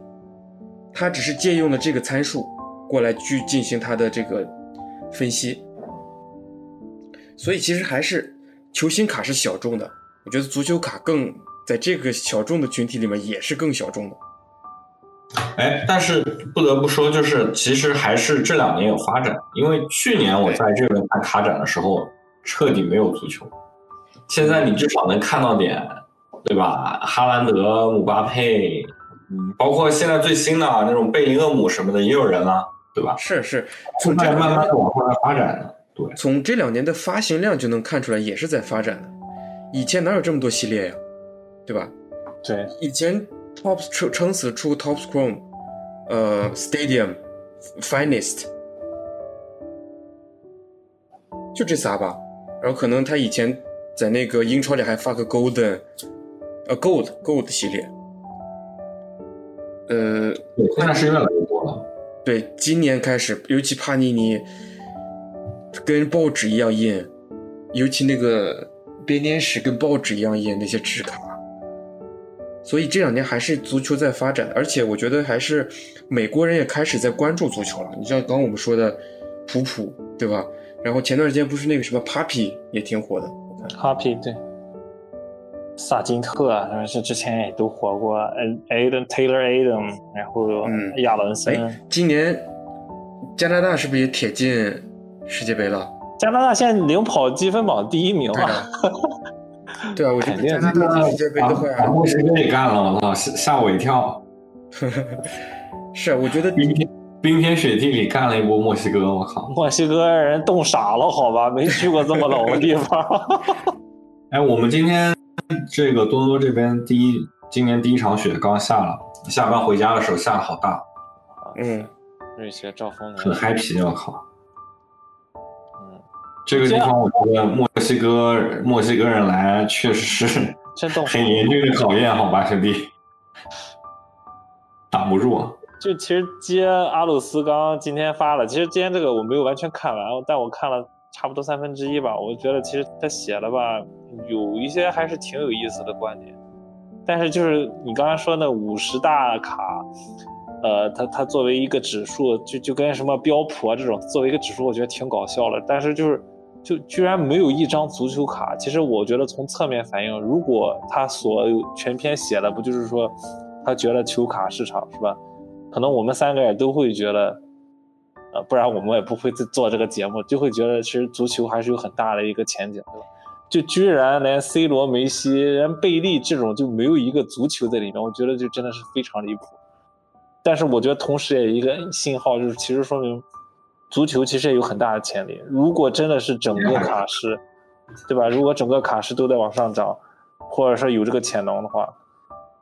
他只是借用了这个参数过来去进行他的这个分析，所以其实还是球星卡是小众的。我觉得足球卡更在这个小众的群体里面也是更小众的。哎，但是不得不说，就是其实还是这两年有发展，因为去年我在这边看卡展的时候，彻底没有足球。现在你至少能看到点，对吧？哈兰德、姆巴佩。嗯，包括现在最新的那种贝林厄姆什么的也有人了，对吧？是是，从这慢慢往后来发展的。对，从这两年的发行量就能看出来，也是在发展的。以前哪有这么多系列呀，对吧？对，以前 Tops 撑撑死出 Tops Chrome，呃，Stadium，Finest，就这仨吧。然后可能他以前在那个英超里还发个 Golden，呃，Gold，Gold 系列。呃，现在是越来越多了。对，今年开始，尤其帕尼尼跟报纸一样印，尤其那个编年史跟报纸一样印那些纸卡，所以这两年还是足球在发展，而且我觉得还是美国人也开始在关注足球了。你像刚刚我们说的普普，对吧？然后前段时间不是那个什么 Papi 也挺火的，我看 Happy 对，萨金特啊，他们是之前也都火过，Aden Taylor Aden，然后嗯亚伦森。哎，今年加拿大是不是也铁进世界杯了？加拿大现在领跑积分榜第一名对啊！对啊，我觉肯定得加拿大进世界杯的话，把墨西哥也干了，我操，吓吓我一跳！是啊，我觉得冰天冰天雪地里干了一波墨西哥，我靠！墨西哥人冻傻了，好吧，没去过这么冷的地方。哎，我们今天这个多伦多这边第一今年第一场雪刚下了，下班回家的时候下的好大，嗯，瑞雪兆丰很年，happy，我靠！嗯，这个地方我觉得墨西哥墨西哥人来确实是 很严峻的考验，好吧，兄弟，挡不住。就其实接阿鲁斯刚刚今天发了，其实今天这个我没有完全看完，但我看了差不多三分之一吧。我觉得其实他写了吧，有一些还是挺有意思的观点。但是就是你刚才说那五十大卡，呃，它它作为一个指数，就就跟什么标普啊这种作为一个指数，我觉得挺搞笑的。但是就是就居然没有一张足球卡。其实我觉得从侧面反映，如果他所有全篇写的不就是说他觉得球卡市场是吧？可能我们三个也都会觉得，呃，不然我们也不会做这个节目，就会觉得其实足球还是有很大的一个前景，对吧？就居然连 C 罗、梅西、连贝利这种就没有一个足球在里面，我觉得就真的是非常离谱。但是我觉得同时也有一个信号，就是其实说明足球其实也有很大的潜力。如果真的是整个卡市，对吧？如果整个卡市都在往上涨，或者说有这个潜能的话，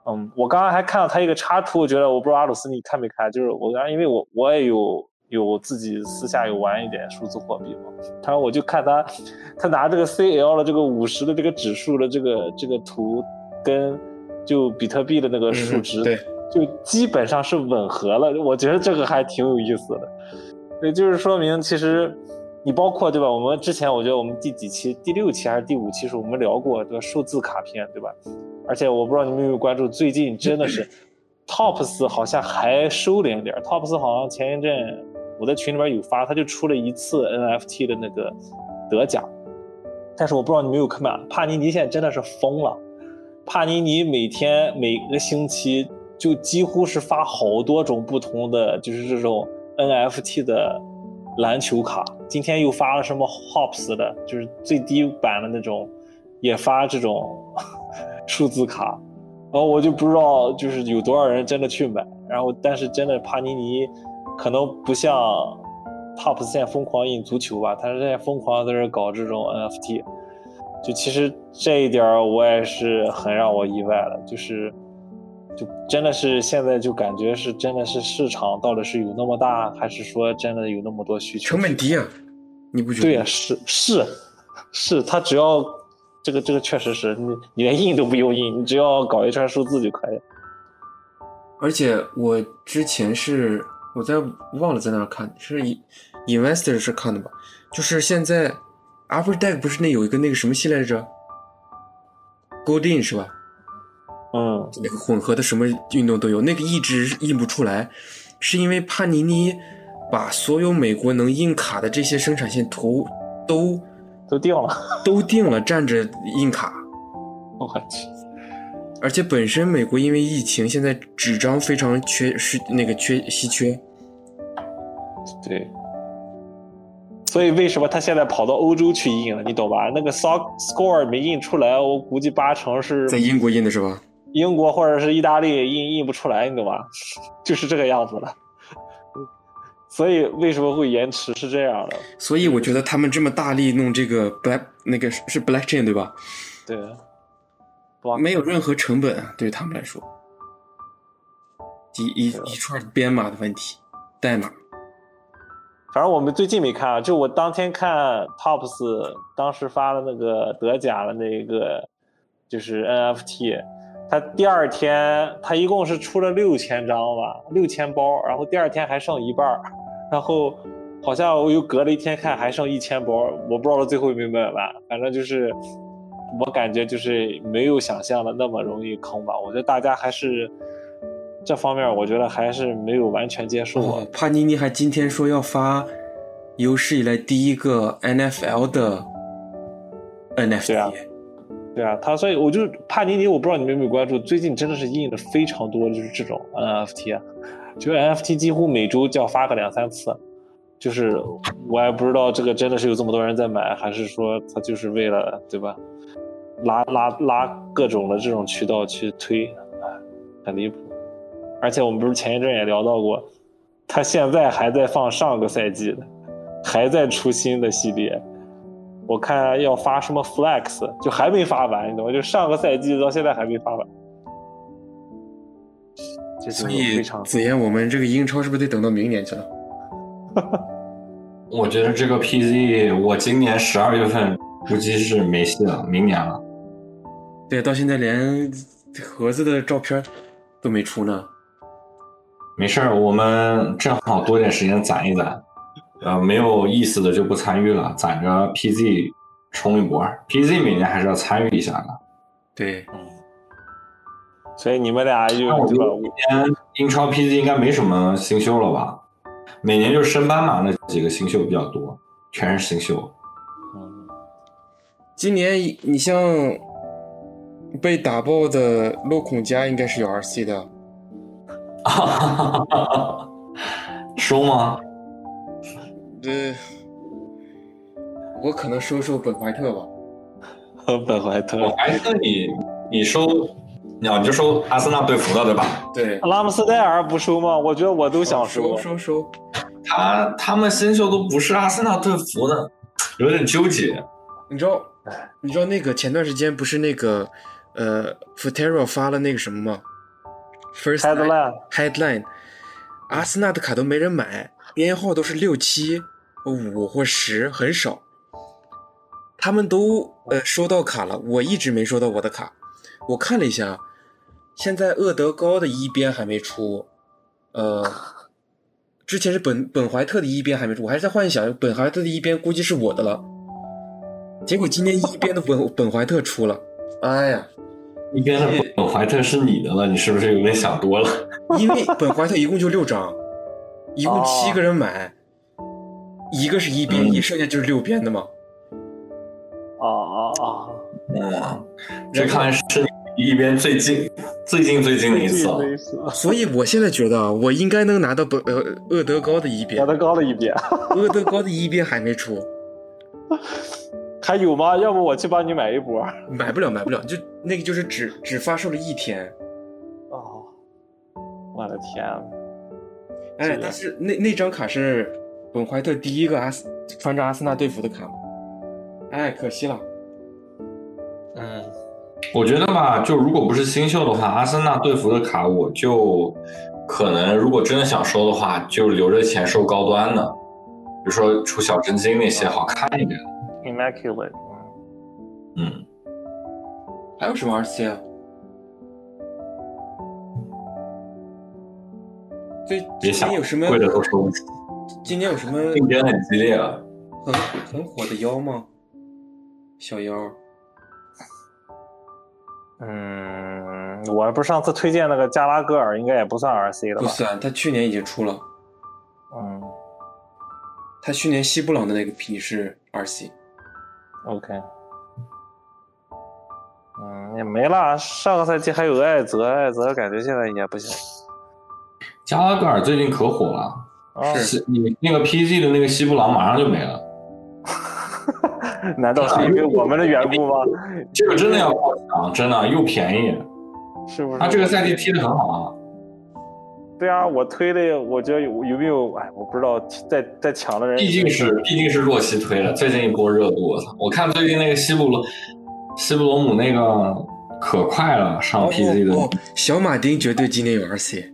嗯，我刚刚还看到他一个插图，我觉得我不知道阿鲁斯你看没看，就是我刚因为我我也有有自己私下有玩一点数字货币嘛，他说我就看他他拿这个 CL 的这个五十的这个指数的这个这个图跟就比特币的那个数值，嗯对，就基本上是吻合了，我觉得这个还挺有意思的，也，就是说明其实。你包括对吧？我们之前我觉得我们第几期、第六期还是第五期时候，我们聊过这个数字卡片，对吧？而且我不知道你们有没有关注，最近真的是 Tops 好像还收敛点。Tops 好像前一阵我在群里边有发，他就出了一次 NFT 的那个得奖，但是我不知道你没有看？帕尼尼现在真的是疯了，帕尼尼每天每个星期就几乎是发好多种不同的，就是这种 NFT 的篮球卡。今天又发了什么 Hops 的，就是最低版的那种，也发这种 数字卡。然后我就不知道，就是有多少人真的去买。然后，但是真的帕尼尼可能不像 Tops 现在疯狂印足球吧，他是现在疯狂在这搞这种 NFT。就其实这一点儿我也是很让我意外的，就是就真的是现在就感觉是真的是市场到底是有那么大，还是说真的有那么多需求？成本低啊，你不觉得？对呀、是是是，他只要这个这个确实是你你连印都不用印，你只要搞一串数字就可以。而且我之前是我在忘了在哪儿看，是 Investor 是看的吧？就是现在 Upper Deck 不是那有一个那个什么系列来着？Golden 是吧？嗯，那个混合的什么运动都有，那个一直印不出来，是因为帕尼尼把所有美国能印卡的这些生产线图都都定了。都定了，站着印卡。我去，而且本身美国因为疫情，现在纸张非常缺，是那个缺稀缺。对。所以为什么他现在跑到欧洲去印了？你懂吧？那个 sock score 没印出来，我估计八成是在英国印的是吧？英国或者是意大利印印不出来，你懂吧？就是这个样子了。所以为什么会延迟是这样的？所以我觉得他们这么大力弄这个 black 那个是 Black Chain 对吧？对，没有任何成本啊，对于他们来说，一一一串编码的问题，代码。反正我们最近没看啊，就我当天看 Tops 当时发了那个德甲的那个就是 NFT，他第二天他一共是出了六千张吧，六千包，然后第二天还剩一半儿，然后好像我又隔了一天看还剩一千包，我不知道最后有没有卖完，反正就是我感觉就是没有想象的那么容易坑吧。我觉得大家还是这方面，我觉得还是没有完全接受哦。，帕尼尼还今天说要发有史以来第一个 NFL 的 NFT，对啊对啊，他所以我就帕尼尼，我不知道你们有没有关注，最近真的是印的非常多，就是这种 NFT，啊就 NFT 几乎每周就要发个两三次，就是我也不知道这个真的是有这么多人在买，还是说他就是为了对吧，拉拉拉各种的这种渠道去推，哎，很离谱。而且我们不是前一阵也聊到过，他现在还在放上个赛季的，还在出新的系列。我看要发什么 Flex，就还没发完，你懂吗？就上个赛季到现在还没发完，所以非常子言，我们这个英超是不是得等到明年去了？我觉得这个 PZ 我今年十二月份估计是没戏了，明年了。对，到现在连盒子的照片都没出呢。没事儿，我们正好多点时间攒一攒，呃，没有意思的就不参与了，攒着 PZ 冲一波。PZ 每年还是要参与一下的。对，所以你们俩就我觉得？今年英超 PZ 应该没什么新秀了吧？每年就是升班马那几个新秀比较多，全是新秀。嗯，今年你像被打爆的洛孔加应该是有 RC 的，收吗？呃，我可能收收本怀特吧。本怀特、本怀特你你收，你要你就收阿森纳队服的对吧？对，拉姆斯戴尔不收吗？我觉得我都想收收收。他他们新秀都不是阿森纳队服的，有点纠结。你知道，你知道那个前段时间不是那个呃 Futero 发了那个什么吗？First Headline headline，阿森纳的卡都没人买，编号都是六七、五或十，很少。他们都呃收到卡了，我一直没收到我的卡。我看了一下，现在厄德高的一边还没出，呃，之前是本本怀特的一边还没出，我还是在幻想本怀特的一边估计是我的了。结果今天一边的本本怀特出了，哎呀，一边的本怀特是你的了，你是不是有点想多了？因为本怀特一共就六张，一共七个人买，一个是一边，嗯一剩下就是六边的嘛。哦哦哦！嗯，这看来是离一边最近最近最近的一次了。所以我现在觉得啊，我应该能拿到本呃厄德高的一边，厄德高的一边，厄德高的一边还没出，还有吗？要不我去帮你买一波？买不了买不了，就那个就是只只发售了一天，哦，我的天啊！哎但是那那张卡是本怀特第一个阿斯穿着阿森纳队服的卡嘛，哎，可惜了。嗯，我觉得吧，就如果不是新秀的话，阿森纳队服的卡我就可能如果真的想收的话，就留着钱收高端的，比如说出小真金那些好看一点。Immaculate，嗯，还有什么 RC 啊？最今别想年有什么贵的都收不起，今年有什么竞争很激烈啊。很很火的妖吗？小妖，嗯，我不是上次推荐那个加拉戈尔，应该也不算 RC 了吧？不算，他去年已经出了。嗯他去年西布朗的那个皮是 RC，，OK。嗯，也没了。上个赛季还有艾泽，艾泽感觉现在也不行。加拉格尔最近可火了，啊，是你那个 PG 的那个西布朗马上就没了。难道是因为我们的缘故吗？这个真的要靠抢，真的又便宜。是不是？他这个赛季踢得很好啊。对啊，我推的，我觉得有有没有？哎，我不知道，在在抢的人毕竟是毕竟是若曦推的，最近一波热度，我操！我看最近那个西布罗西布罗姆那个可快了，上 PZ 的。哦，小马丁绝对今年有 RC，PZ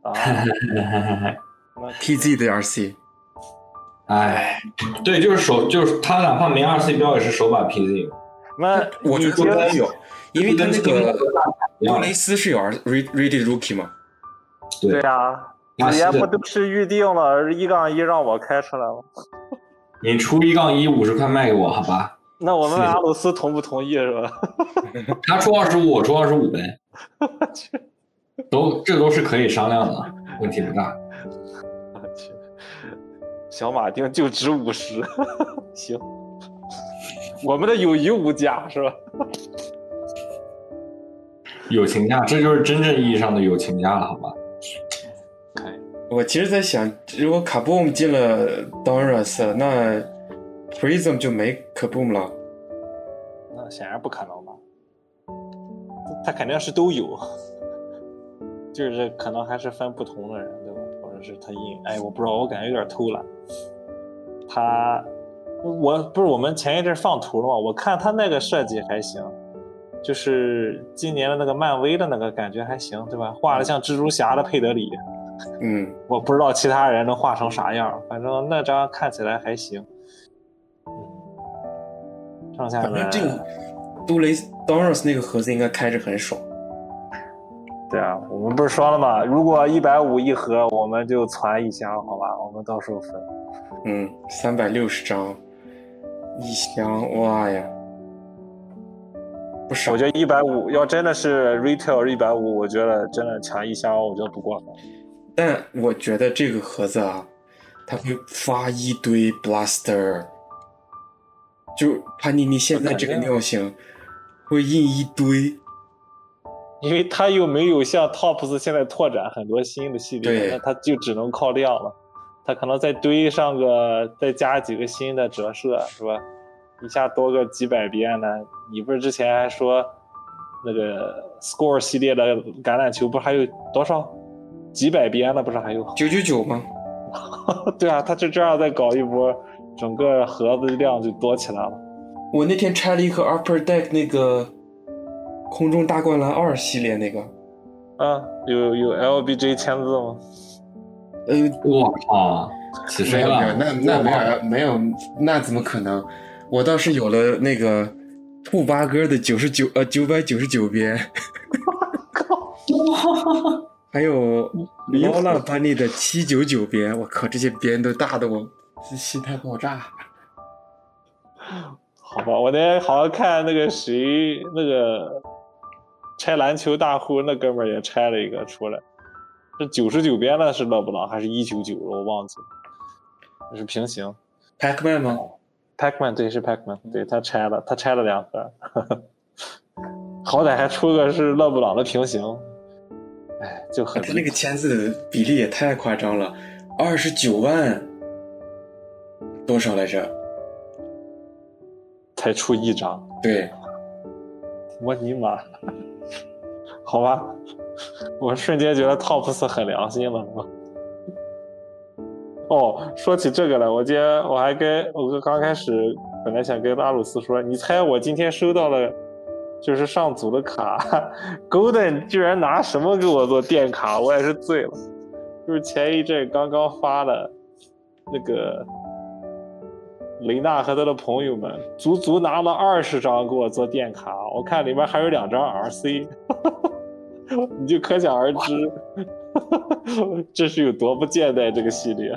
啊，的 RC，哎，对，就是手就是他哪怕没 RC 标也是手把 PZ。那我觉得有，因为他那个一样多雷斯是有 R rated rookie 嘛，对对啊，巴西的之前不都是预定了一杠一让我开出来吗？你出一杠一五十块卖给我，好吧？那我们阿鲁斯同不同意是吧？他出二十五，我出二十五呗。我去，都这都是可以商量的，问题不大。我去，小马丁就值五十，行，我们的友谊无价是吧？友情价，这就是真正意义上的友情价了，好吧？我其实在想，如果卡布姆进了 Donruss，那 Prism 就没 Kaboom 了。那显然不可能吧？他肯定是都有，就是可能还是分不同的人，对吧？或者是他印，哎，我不知道，我感觉有点偷懒。他，我不是我们前一阵放图了吗？我看他那个设计还行，就是今年的那个漫威的那个感觉还行，对吧？画的像蜘蛛侠的佩德里，嗯，我不知道其他人能画成啥样，反正那张看起来还行。嗯，剩下的反正这个杜雷 Donruss 那个盒子应该开着很爽。对啊，我们不是说了吗？如果一百五一盒，我们就攒一箱，好吧？我们到时候分。嗯，三百六十张一箱，哇呀，不少我。觉得一百五要真的是 retail 一百五，我觉得真的抢一箱，我觉得不过分。但我觉得这个盒子啊，它会发一堆 blaster，就潘妮妮现在这个尿性会印一堆。因为它又没有像 Tops 现在拓展很多新的系列，那它就只能靠量了。它可能再堆上个，再加几个新的折射，是吧？一下多个几百遍呢。你不是之前还说那个 Score 系列的橄榄球不是还有多少几百边那？不是还有？九九九吗？对啊，他就这样再搞一波，整个盒子量就多起来了。我那天拆了一盒 Upper Deck 那个空中大灌篮二系列那个，啊，有有 LBJ 签字吗？呃，我靠，起飞没有没有，了！那那没有没有，那怎么可能？我倒是有了那个兔八哥的九十九呃九百九十九边，还有劳拉班尼的七九九边，我靠，这些边都大的我心态爆炸。好吧，我那天好像看那个谁，那个拆篮球大户那哥们儿也拆了一个出来，是九十九边的是勒布朗还是一九九？我忘记了，是平行。Pacman 吗？Pacman 对是 Pacman，对他拆了，他拆了两盒，好歹还出个是勒布朗的平行，哎，就很他那个签字的比例也太夸张了，二十九万多少来着？才出一张，对，我尼玛，好吧，我瞬间觉得 Tops 很良心了，我？哦，说起这个来，我今天我还跟我刚开始本来想跟拉鲁斯说，你猜我今天收到了，就是上组的卡，Golden 居然拿什么给我做电卡，我也是醉了，就是前一阵刚刚发的那个。雷纳和他的朋友们足足拿了二十张给我做电卡，我看里面还有两张 RC，你就可想而知，这是有多不贱待这个系列。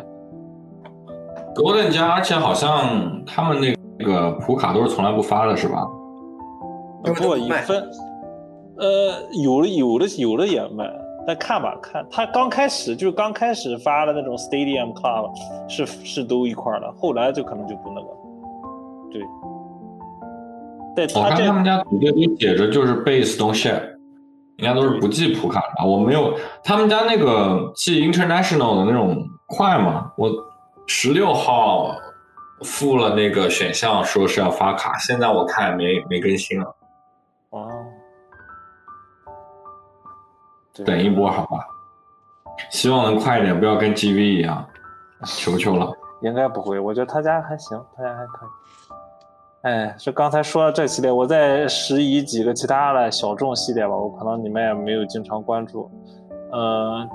Golden 家，而且好像他们那个普卡都是从来不发的，是吧？不过一分，呃，有的有的有的也卖，但看吧看，他刚开始就是刚开始发的那种 Stadium Club 是是都一块儿的，后来就可能就不那个，对。对我看他这他们家组队都写着就是 base don't share，应该都是不寄普卡的。我没有，他们家那个寄 international 的那种快嘛，我十六号付了那个选项，说是要发卡，现在我看没没更新了，等一波好吧。希望能快一点，不要跟 GV 一样，求求了。应该不会，我觉得他家还行，他家还可以。哎，这刚才说这系列，我再拾遗几个其他的小众系列吧，我可能你们也没有经常关注。呃，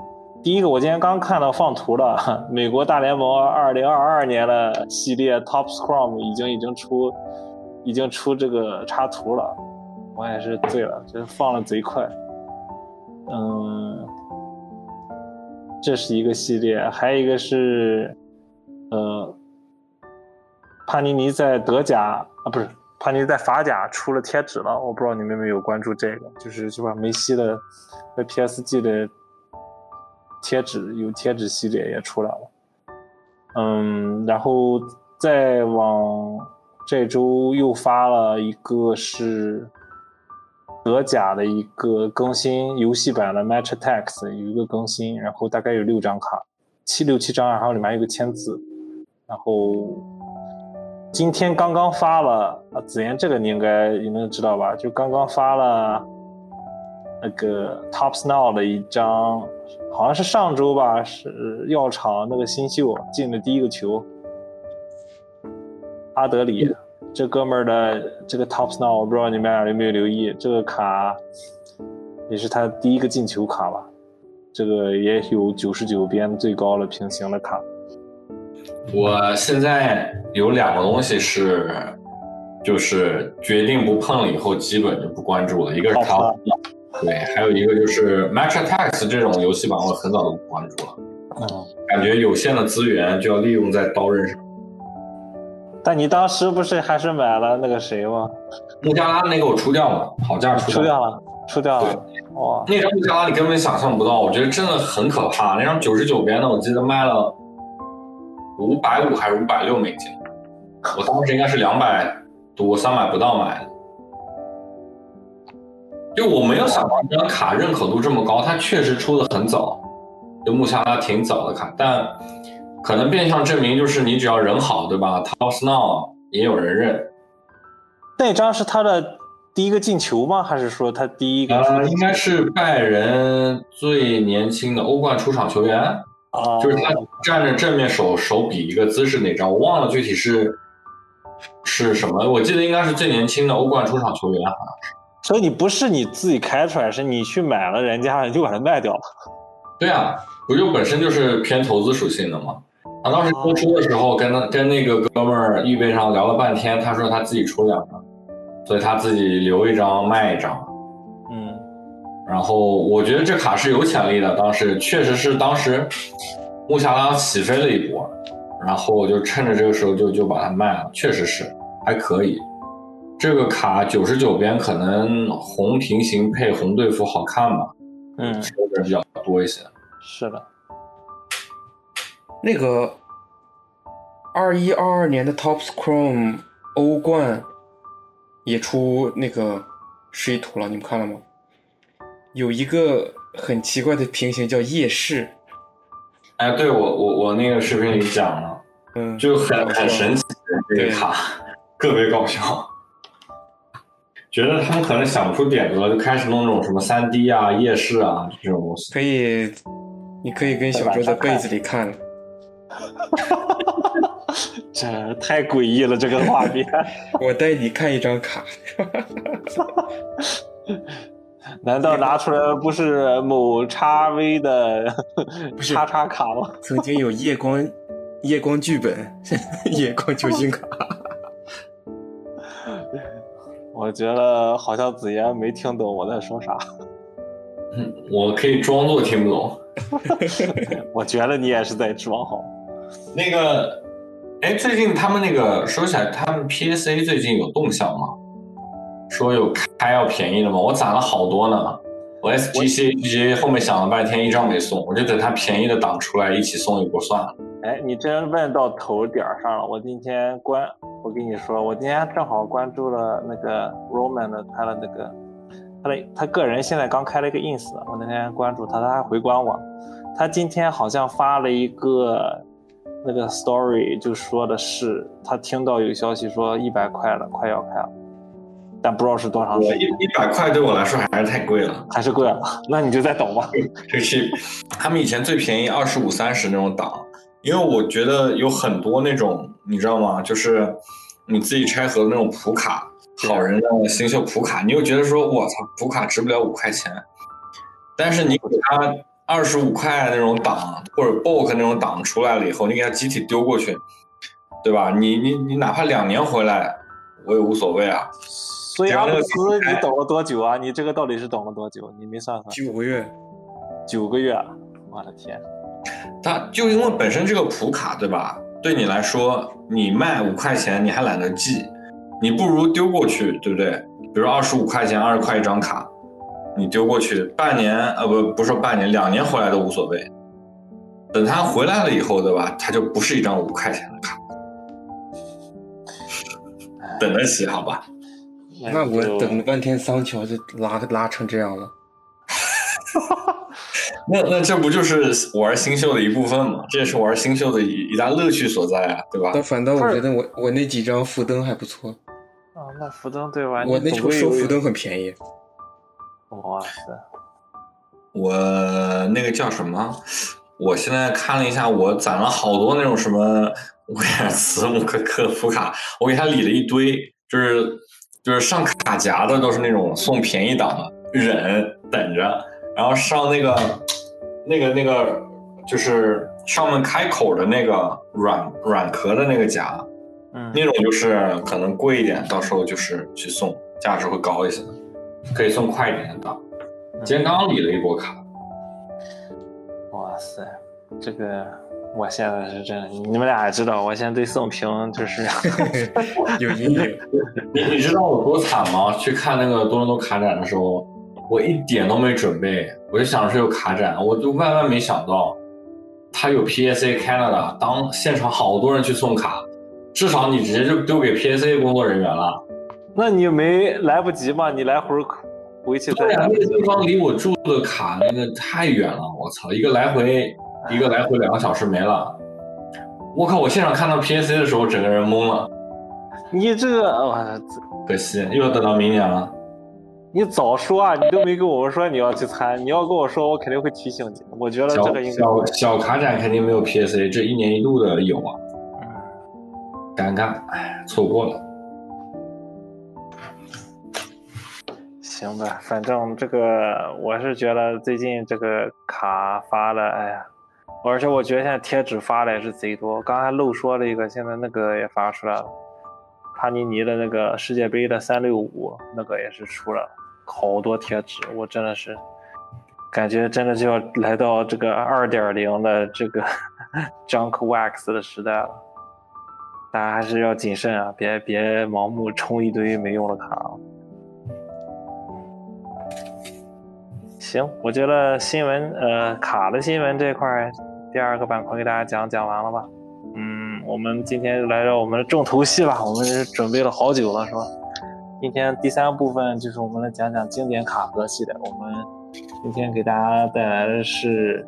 第一个我今天刚看到放图了，美国大联盟 二零二二年的系列 Top Scrum 已经已经出，已经出这个插图了，我也是醉了，这放的贼快。嗯，这是一个系列，还有一个是。呃，帕尼尼在德甲啊，不是帕尼尼在法甲出了贴纸了，我不知道你们有没有关注这个，就是就把梅西的在 PSG 的贴纸有贴纸系列也出来了，嗯，然后再往这周又发了一个是德甲的一个更新，游戏版的 matcha text 有一个更新，然后大概有六张卡，七六七张，然后里面有个签字，然后。今天刚刚发了啊，子妍，这个你应该应该知道吧？就刚刚发了那个 Top Snow 的一张，好像是上周吧，是药厂那个新秀进的第一个球，阿德里，这哥们儿的这个 Top Snow，我不知道你们俩有没有留意，这个卡也是他第一个进球卡吧？这个也有九十九边最高的平行的卡。我现在有两个东西是，就是决定不碰了以后，基本就不关注了。一个是 Top，对，还有一个就是 Match Attacks 这种游戏版，我很早都不关注了。嗯，感觉有限的资源就要利用在刀刃上。但你当时不是还是买了那个谁吗？穆加拉那个我出掉了，好价出掉了，出掉了。哇，那张穆加拉你根本想象不到，我觉得真的很可怕。那张九十九边的，我记得卖了。五百五还是五百六美金？我当时应该是两百多、三百不到买的。就我没有想到这张卡认可度这么高，它确实出的很早，就穆加拉挺早的卡，但可能变相证明就是你只要人好，对吧？Top Snow 也有人认。那张是他的第一个进球吗？还是说他第一个？呃，应该是拜仁最年轻的欧冠出场球员。啊，就是他站着正面手手比一个姿势那张，我忘了具体是是什么，我记得应该是最年轻的欧冠出场球员，好像是。所以你不是你自己开出来，是你去买了人家，你就把它卖掉了。对啊，不就本身就是偏投资属性的吗？他当时播出的时候，跟他跟那个哥们儿预备上聊了半天，他说他自己出两张，所以他自己留一张卖一张。嗯然后我觉得这卡是有潜力的，当时确实是当时木下拉起飞了一波，然后我就趁着这个时候就就把它卖了，确实是还可以。这个卡九十九边可能红平行配红队服好看吧，嗯，抽的人比较多一些。是的，那个二一二二年的 TopS Chrome 欧冠也出那个示意图了，你们看了吗？有一个很奇怪的平行叫夜视，哎，对我我我那个视频里讲了，嗯，就很很神奇这个卡，特别搞笑。觉得他们可能想不出点子了，就开始弄那种什么三 D 啊、夜视啊这种东西。可以，你可以跟小周在被子里看。这太诡异了，这个画面。我带你看一张卡。难道拿出来不是某叉 V 的叉叉卡吗？曾经有夜光夜光剧本，夜光球星卡。我觉得好像子言没听懂我在说啥。我可以装作听不懂。我觉得你也是在装好。那个，哎，最近他们那个说起来，他们 PSA 最近有动向吗？说有开要便宜的吗？我攒了好多呢。我 SGC GG 后面想了半天，一张没送，我就等它便宜的档出来一起送一波算了。哎，你真问到头点上了。我今天关，我跟你说，我今天正好关注了那个 Roman 的他的那个他的他个人现在刚开了一个 ins，我那天关注他，他还回关我。他今天好像发了一个那个 story，就说的是他听到有消息说一百块了，快要开了。但不知道是多长时间。一一百块对我来说还是太贵了，还是贵了。那你就再等吧。就是他们以前最便宜二十五三十那种档，因为我觉得有很多那种，你知道吗？就是你自己拆盒的那种普卡，好人的新秀普卡，你又觉得说，我操，普卡值不了五块钱。但是你给他二十五块那种档，或者 bulk 那种档出来了以后，你给它集体丢过去，对吧？你你你哪怕两年回来，我也无所谓啊。所以阿布斯，你等了多久啊？你这个到底是等了多久？你没算算。九个月，九个月，我的天！他就因为本身这个普卡，对吧？对你来说，你卖五块钱你还懒得记，你不如丢过去，对不对？比如二十五块钱、二十块一张卡，你丢过去，半年呃不不说半年，两年回来都无所谓。等他回来了以后，对吧？他就不是一张五块钱的卡，等得起好吧？那我等了半天，桑乔就拉拉成这样了。那那这不就是玩新秀的一部分吗？这也是玩新秀的一一大乐趣所在啊，对吧？但反倒我觉得我我那几张福登还不错。啊，那福登对吧？我那时候收福登很便宜。哇塞！我那个叫什么？我现在看了一下，我攒了好多那种什么威尔茨、姆克克、福卡，我给他理了一堆，就是就是上卡夹的都是那种送便宜档的，忍等着，然后上那个那个那个就是上面开口的那个软软壳的那个夹，嗯，那种就是可能贵一点，到时候就是去送，价值会高一些，可以送快一点的档。今天刚刚理了一波卡。哇塞，这个我现在是真的，你们俩也知道，我现在对宋平就是 有阴影。你 你知道我多惨吗？去看那个多伦多卡展的时候，我一点都没准备，我就想是有卡展，我就万万没想到，他有 PSA Canada，当现场好多人去送卡，至少你直接就丢给 PSA 工作人员了。那你没来不及吗？你来回回去再对呀，那个地方离我住的卡那个太远了，我操，一个来回一个来回两个小时没了。我靠！我现场看到 PSC 的时候，整个人懵了。你这个，我可惜又要等到明年了。你早说啊！你都没跟我们说你要去参，你要跟我说，我肯定会提醒你。我觉得这个应该小小卡展肯定没有 P S C 这一年一度的有啊。嗯，尴尬，哎，错过了。行吧，反正这个我是觉得最近这个卡发的，哎呀，而且我觉得现在贴纸发的也是贼多。刚才漏说了一个，现在那个也发出来了，帕尼尼的那个世界杯的三六五那个也是出了，好多贴纸，我真的是感觉真的就要来到这个二点零的这个 junk wax 的时代了。大家还是要谨慎啊，别别盲目充一堆没用的卡。行，我觉得新闻呃卡的新闻这块第二个板块给大家讲讲完了吧？嗯，我们今天来到我们的重头戏吧，我们是准备了好久了，是吧？今天第三部分就是我们来讲讲经典卡盒系列。我们今天给大家带来的是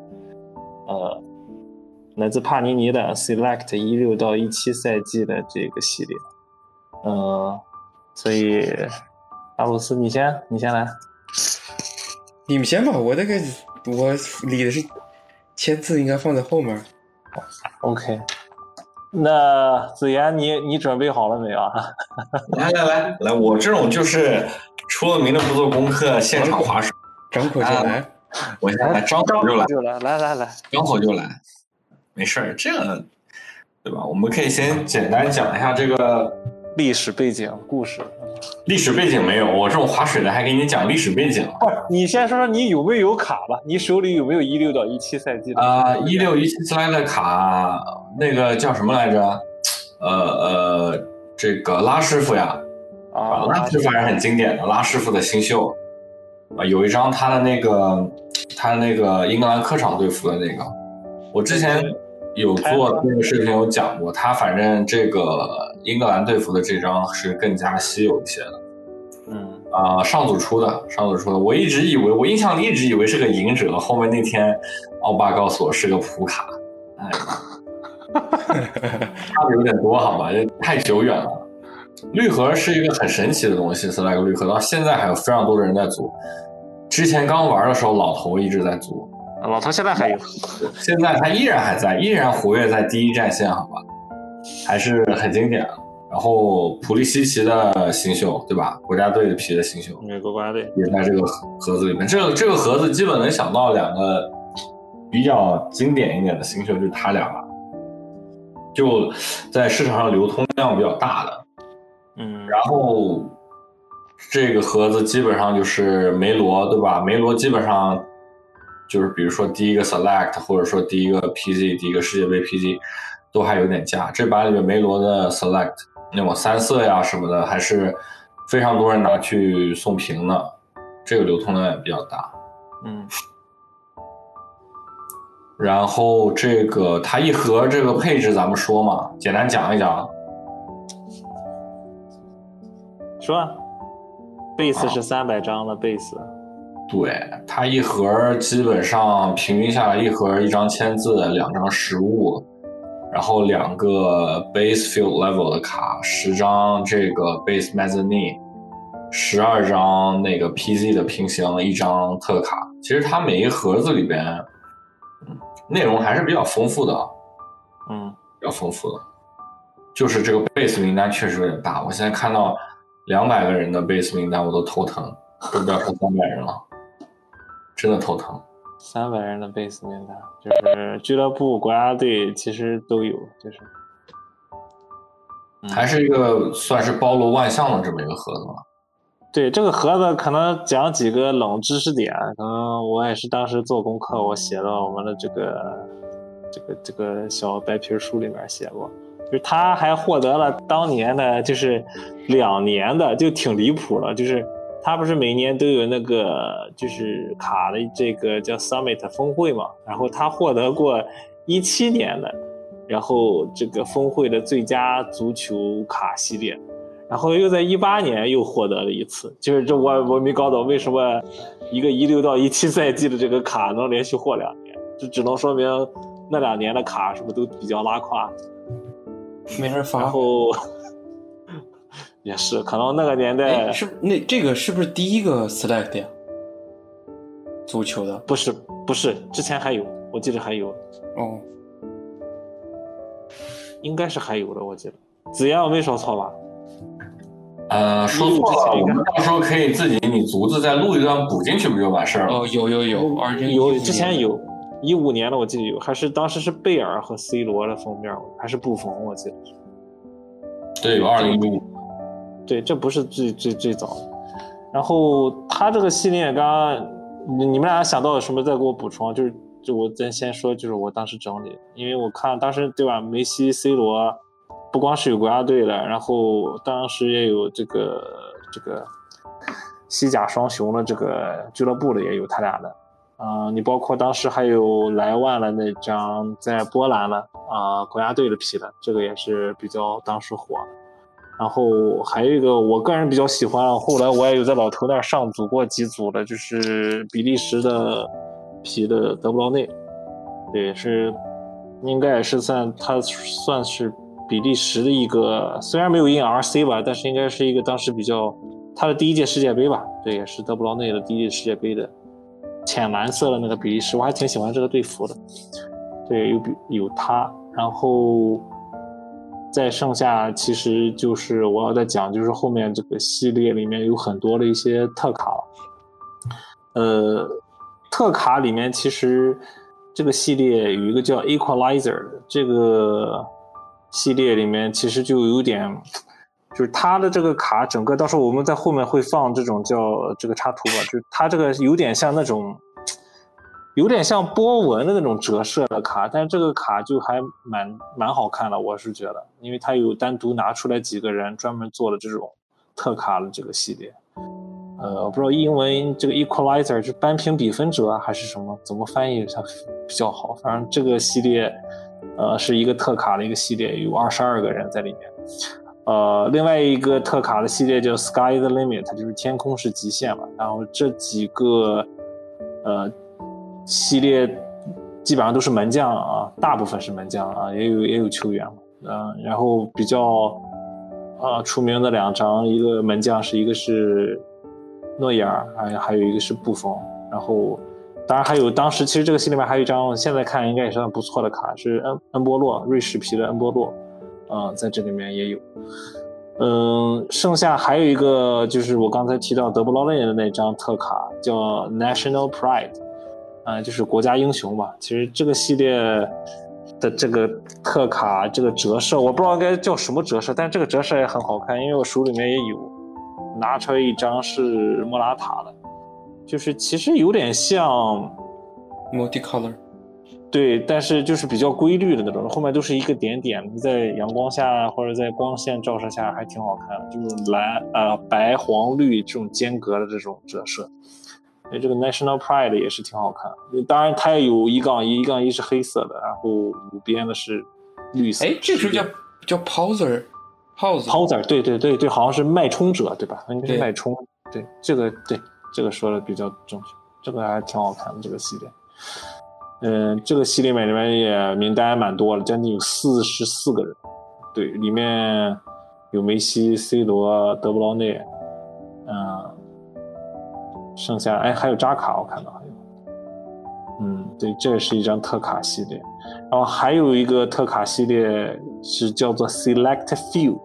呃来自帕尼尼的 Select 一六到一七赛季的这个系列。呃，所以阿鲁斯，你先，你先来。你们先吧，我这个我理的是签字应该放在后面。OK，那子妍，你你准备好了没有啊？来来来来，我这种就是出了名的不做功课，现场划水，张口就来。我现在张口就来，就来，来来来，张口就来，没事儿，这个对吧？我们可以先简单讲一下这个历史背景故事。历史背景没有，我这种划水的还给你讲历史背景。你先说说你有没有卡吧？你手里有没有一六到一七赛季的？啊，一六一七赛季的卡，那个叫什么来着？呃呃，这个拉师傅呀，啊，拉师傅还是很经典的，拉师傅的新秀啊，有一张他的那个他的那个英格兰客场队服的那个，我之前有做那个视频有讲过，他反正这个英格兰队服的这张是更加稀有一些的。嗯，啊、上组出的，上组出的。我一直以为，我印象里一直以为是个赢者，后面那天奥巴告诉我是个普卡，哎，差的有点多，好吧，这太久远了。绿盒是一个很神奇的东西，斯莱克绿盒到现在还有非常多的人在组。之前刚玩的时候，老头一直在组，老头现在还有。现在他依然还在，依然活跃在第一战线，好吧，还是很经典。然后普利西奇的新秀，对吧？国家队的皮的新秀，美国国家队也在这个盒子里面。这个这个盒子基本能想到两个比较经典一点的新秀，就是他俩了，就在市场上流通量比较大的。嗯，然后这个盒子基本上就是梅罗，对吧？梅罗基本上就是比如说第一个 Select，或者说第一个 PG，第一个世界杯 PG，都还有点价。这版里面梅罗的 Select 那种三色呀什么的，还是非常多人拿去送评的，这个流通量也比较大。嗯，然后这个它一盒这个配置咱们说嘛，简单讲一讲。说啊，贝斯是三百张的贝斯，对，它一盒基本上平均下来，一盒一张签字，两张实物，然后两个 base field level 的卡，十张这个 base mezzanine，十二张那个 PZ 的平行，一张特卡。其实它每一盒子里边，嗯，内容还是比较丰富的，嗯，比较丰富的。就是这个 base 名单确实有点大，我现在看到两百个人的 base 名单我都头疼，都不要说三百人了，真的头疼。三百人的贝斯名单，就是俱乐部、国家队其实都有，就是嗯还是一个算是包罗万象的这么一个盒子吧。对这个盒子可能讲几个冷知识点，可能我也是当时做功课，我写到我们的这个这个这个小白皮书里面写过，就是他还获得了当年的，就是两年的，就挺离谱了，就是他不是每年都有那个就是卡的这个叫 Summit 峰会嘛，然后他获得过一七年的，然后这个峰会的最佳足球卡系列。然后又在一八年又获得了一次，就是这我我没搞懂为什么一个一六到一七赛季的这个卡能连续获两年，这只能说明那两年的卡是不是都比较拉胯？没人发。然后也是可能那个年代哎，是那这个是不是第一个 select 呀？足球的不是不是之前还有，我记得还有，哦，应该是还有的，我记得子妍我没说错吧？呃，说错了，我们到时候可以自己你竹子再录一段补进去，不就完事儿了？哦，有有有，二零有之前有一五年的我记得有，还是当时是贝尔和 C 罗的封面，还是布冯我记得。对，有二零一五。对，这不是最最最早的。然后他这个系列，刚刚你们俩想到有什么再给我补充？就是就我咱先说，就是我当时整理，因为我看当时对吧，梅西、C 罗不光是有国家队的，然后当时也有这个这个西甲双雄的这个俱乐部的也有他俩的。啊、你包括当时还有莱万的那张在波兰的啊、国家队的皮的，这个也是比较当时火的。然后还有一个我个人比较喜欢，后来我也有在老头那儿上组过几组的，就是比利时的皮的德布劳内，对，是应该也是算他算是比利时的一个，虽然没有印 RC 吧，但是应该是一个当时比较他的第一届世界杯吧，对，也是德布劳内的第一届世界杯的浅蓝色的那个比利时，我还挺喜欢这个队服的，对，有比有他，然后。再剩下其实就是我要再讲，就是后面这个系列里面有很多的一些特卡，呃，特卡里面其实这个系列有一个叫 Equalizer 这个系列里面其实就有点，就是它的这个卡整个到时候我们在后面会放这种叫这个插图吧，就是它这个有点像那种。有点像波纹的那种折射的卡，但是这个卡就还蛮蛮好看的，我是觉得，因为它有单独拿出来几个人专门做了这种特卡的这个系列。呃，我不知道英文这个 equalizer 是扳平比分者还是什么，怎么翻译它比较好？反正这个系列，呃，是一个特卡的一个系列，有二十二个人在里面。呃，另外一个特卡的系列叫 Sky the Limit，它就是天空是极限嘛。然后这几个，呃。系列基本上都是门将啊，大部分是门将啊，也有也有球员嘛，嗯，然后比较啊出名的两张，一个门将是一个是诺伊尔，还还有一个是布冯，然后当然还有当时其实这个系列里面还有一张，现在看应该也算不错的卡，是恩恩波洛，瑞士皮的恩波洛，啊，在这里面也有，嗯，剩下还有一个就是我刚才提到德布劳内的那张特卡，叫 National Pride。啊、呃，就是国家英雄吧。其实这个系列的这个特卡这个折射，我不知道该叫什么折射，但这个折射也很好看，因为我手里面也有，拿出来一张是莫拉塔的，就是其实有点像 multicolor，对，但是就是比较规律的那种，后面都是一个点点，在阳光下或者在光线照射下还挺好看的，就是蓝呃白黄绿这种间隔的这种折射。哎，这个 National Pride 也是挺好看，当然它也有一杠一，一杠一是黑色的，然后五边的是绿色。哎，这是叫叫 Poser，Poser，Poser，对对对对，好像是脉冲者对吧？应该是脉冲，对这个对这个说的比较正确，这个还挺好看的这个系列。嗯，这个系列里面也名单蛮多了，将近有四十四个人。对，里面有梅西、C 罗、德布劳内，嗯，剩下哎还有扎卡，我看到还有。嗯，对，这是一张特卡系列，然后还有一个特卡系列是叫做 Select Few，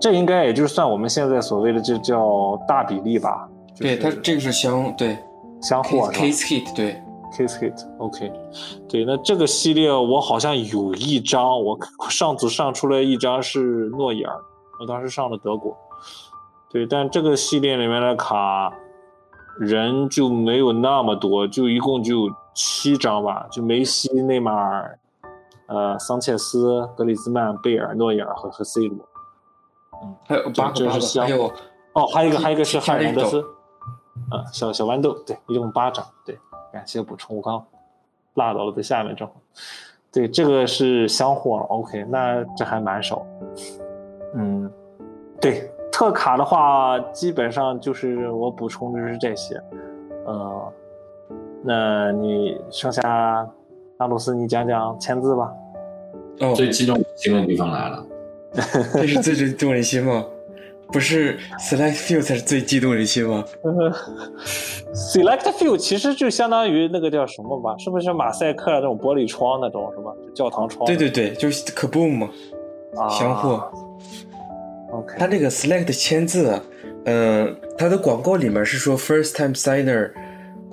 这应该也就是算我们现在所谓的这叫大比例吧？对，它这个是相对相互 case hit 对。Case hit，OK，对，那这个系列我好像有一张，我上组上出来一张是诺伊尔，我当时上的德国，对，但这个系列里面的卡人就没有那么多，就一共就七张吧，就梅西、内马尔、呃，桑切斯、格里兹曼、贝尔、诺伊尔和和 C 罗，嗯，还有八个，还有哦，还有一个，还有一个是海南德斯，嗯，小小豌豆，对，一共八张，对。感谢补充，我刚落到了在下面，正好。对，这个是香货，OK，那这还蛮少。嗯，对，特卡的话，基本上就是我补充的是这些。呃，那你剩下阿鲁斯，你讲讲签字吧。哦，最激动人心的地方来了。这是最最动人心吗？不是 select few 才是最激动人心吗？select few 其实就相当于那个叫什么吧？是不是马赛克那种玻璃窗那种什么教堂窗？对对对，就是 kaboom 嘛，啊相互。OK，他这个 select 签字，嗯，他的广告里面是说 first time signer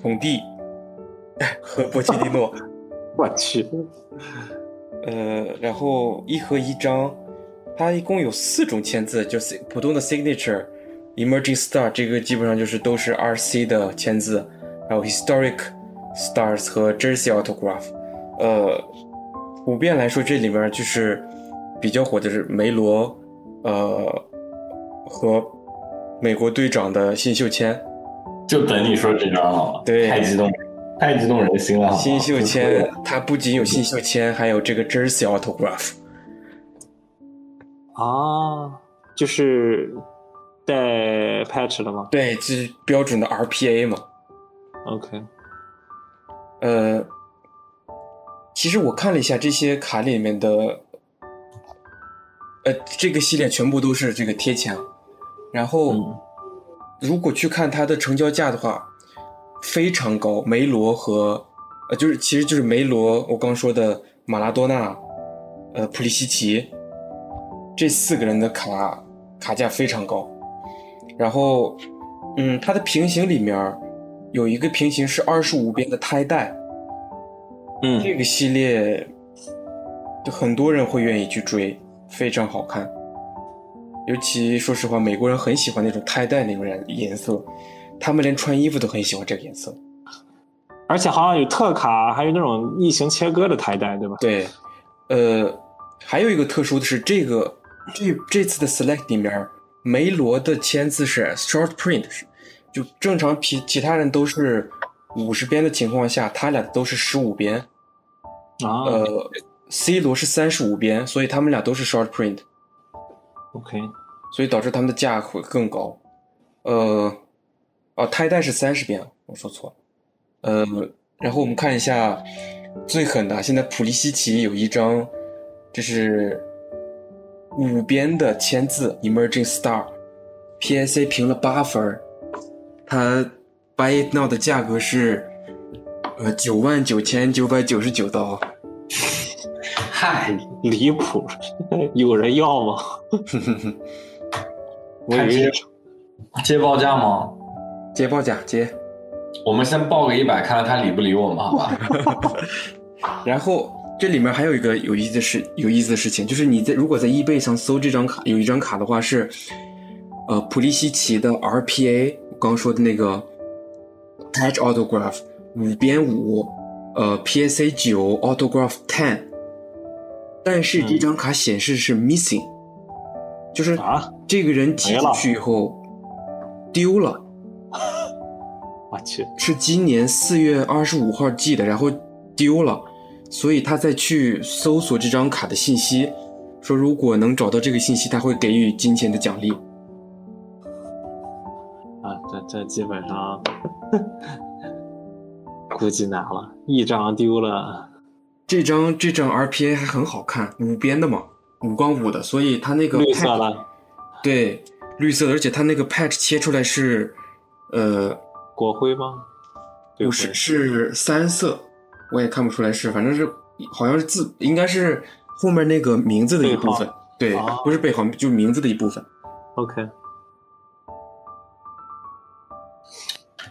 孔蒂 和波切蒂诺。我去。呃，然后一盒一张。它一共有四种签字，就是普通的 signature、emerging star，这个基本上就是都是 RC 的签字，还有 historic stars 和 jersey autograph。呃，普遍来说，这里面就是比较火的是梅罗，呃，和美国队长的新秀签。就等你说这张了，对，太激动，太激动人心了。新秀 签，它不仅有新秀签，还有这个 jersey autograph。啊，就是带 patch 的吗？对，是标准的 RPA 嘛。OK，呃，其实我看了一下这些卡里面的，呃，这个系列全部都是这个贴墙，然后如果去看它的成交价的话，非常高。梅罗和呃，就是其实就是梅罗，我刚说的马拉多纳，呃，普利西奇。这四个人的卡卡价非常高，然后，嗯，它的平行里面有一个平行是二十五边的胎带，嗯，这个系列就很多人会愿意去追，非常好看。尤其说实话，美国人很喜欢那种太带那种颜颜色，他们连穿衣服都很喜欢这个颜色。而且好像有特卡，还有那种异形切割的胎带，对吧？对，呃，还有一个特殊的是这个。这这次的 select 里面，梅罗的签字是 short print，就正常其其他人都是五十边的情况下，他俩都是十五边。啊，呃，C 罗是三十五边，所以他们俩都是 short print。OK，所以导致他们的价会更高。呃，哦，胎带是三十边，我说错了。呃，然后我们看一下最狠的，现在普利西奇有一张，这是。五边的签字，Emerging Star，PSA 评了八分他 Buy It Now 的价格是呃九万九千九百九十九刀，嗨，离谱了，有人要吗？我以为接报价吗？接报价接，我们先报个一百，看看他理不理我们，好吧？然后。这里面还有一个有意思的事，有意思的事情，就是你在如果在 eBay 上搜这张卡，有一张卡的话是，呃，普利西奇的 RPA，我刚说的那个 Patch Autograph 五边五，呃 PSA 九 Autograph Ten，但是这张卡显示是 missing，、就是啊？这个人寄出去以后丢了，我去，是今年四月二十五号寄的，然后丢了，所以他再去搜索这张卡的信息，说如果能找到这个信息，他会给予金钱的奖励。啊，这这基本上 估计难了，一张丢了，这张这张 RPA 还很好看，五边的嘛，五光五的，所以它那个绿色的对，绿色的，而且它那个 patch 切出来是，呃，国徽吗？不是，是三色，我也看不出来是，反正是好像是字，应该是后面那个名字的一部分，对，哦不是背号，就名字的一部分。OK，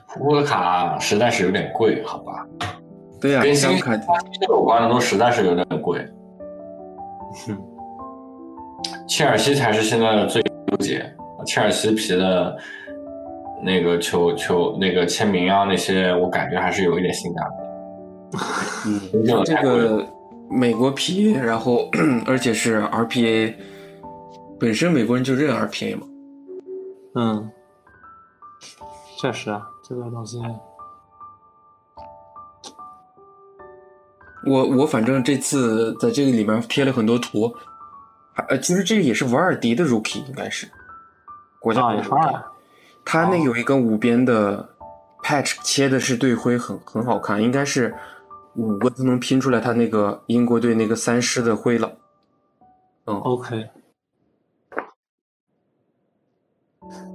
复古的卡实在是有点贵，好吧？对呀、跟新这张卡有关的都实在是有点贵。切尔西才是现在的最纠结，切尔西皮的那个球球那个签名啊那些，我感觉还是有一点性价比。嗯，这个美国皮，然后 而且是 RPA，本身美国人就认 RPA 嘛。嗯，确实啊，这个东西，我我反正这次在这个里面贴了很多图，呃，其实这个也是瓦尔迪的 rookie，应该是国家啊，队也是，他那有一个五边的 patch 切的是队徽，很很好看，应该是五个都能拼出来他那个英国队那个三狮的徽了。嗯，OK，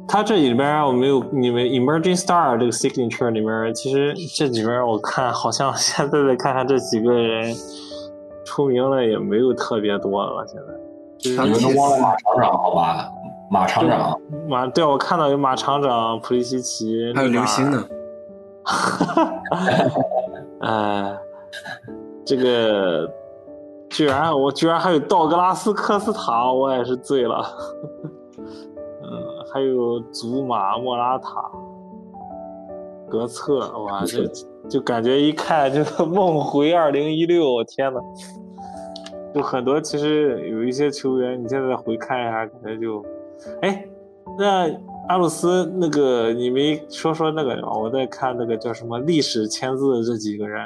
它这里边我没有你们 Emerging Star 这个 signature 里面，其实这里边我看好像现在再看看这几个人出名了也没有特别多了，现在就是你们都忘了马厂长好吧？马厂长，马对我看到有马厂长、普利西奇，还有刘星呢。哎，这个居然我居然还有道格拉斯科斯塔，我也是醉了。嗯，还有祖马莫拉塔、格策，哇，这就感觉一看就 梦回二零一六，我天呐，就很多其实有一些球员，你现在回看一下，感觉就，哎，那阿鲁斯那个，你没说说那个吗？我在看那个叫什么历史签字的这几个人，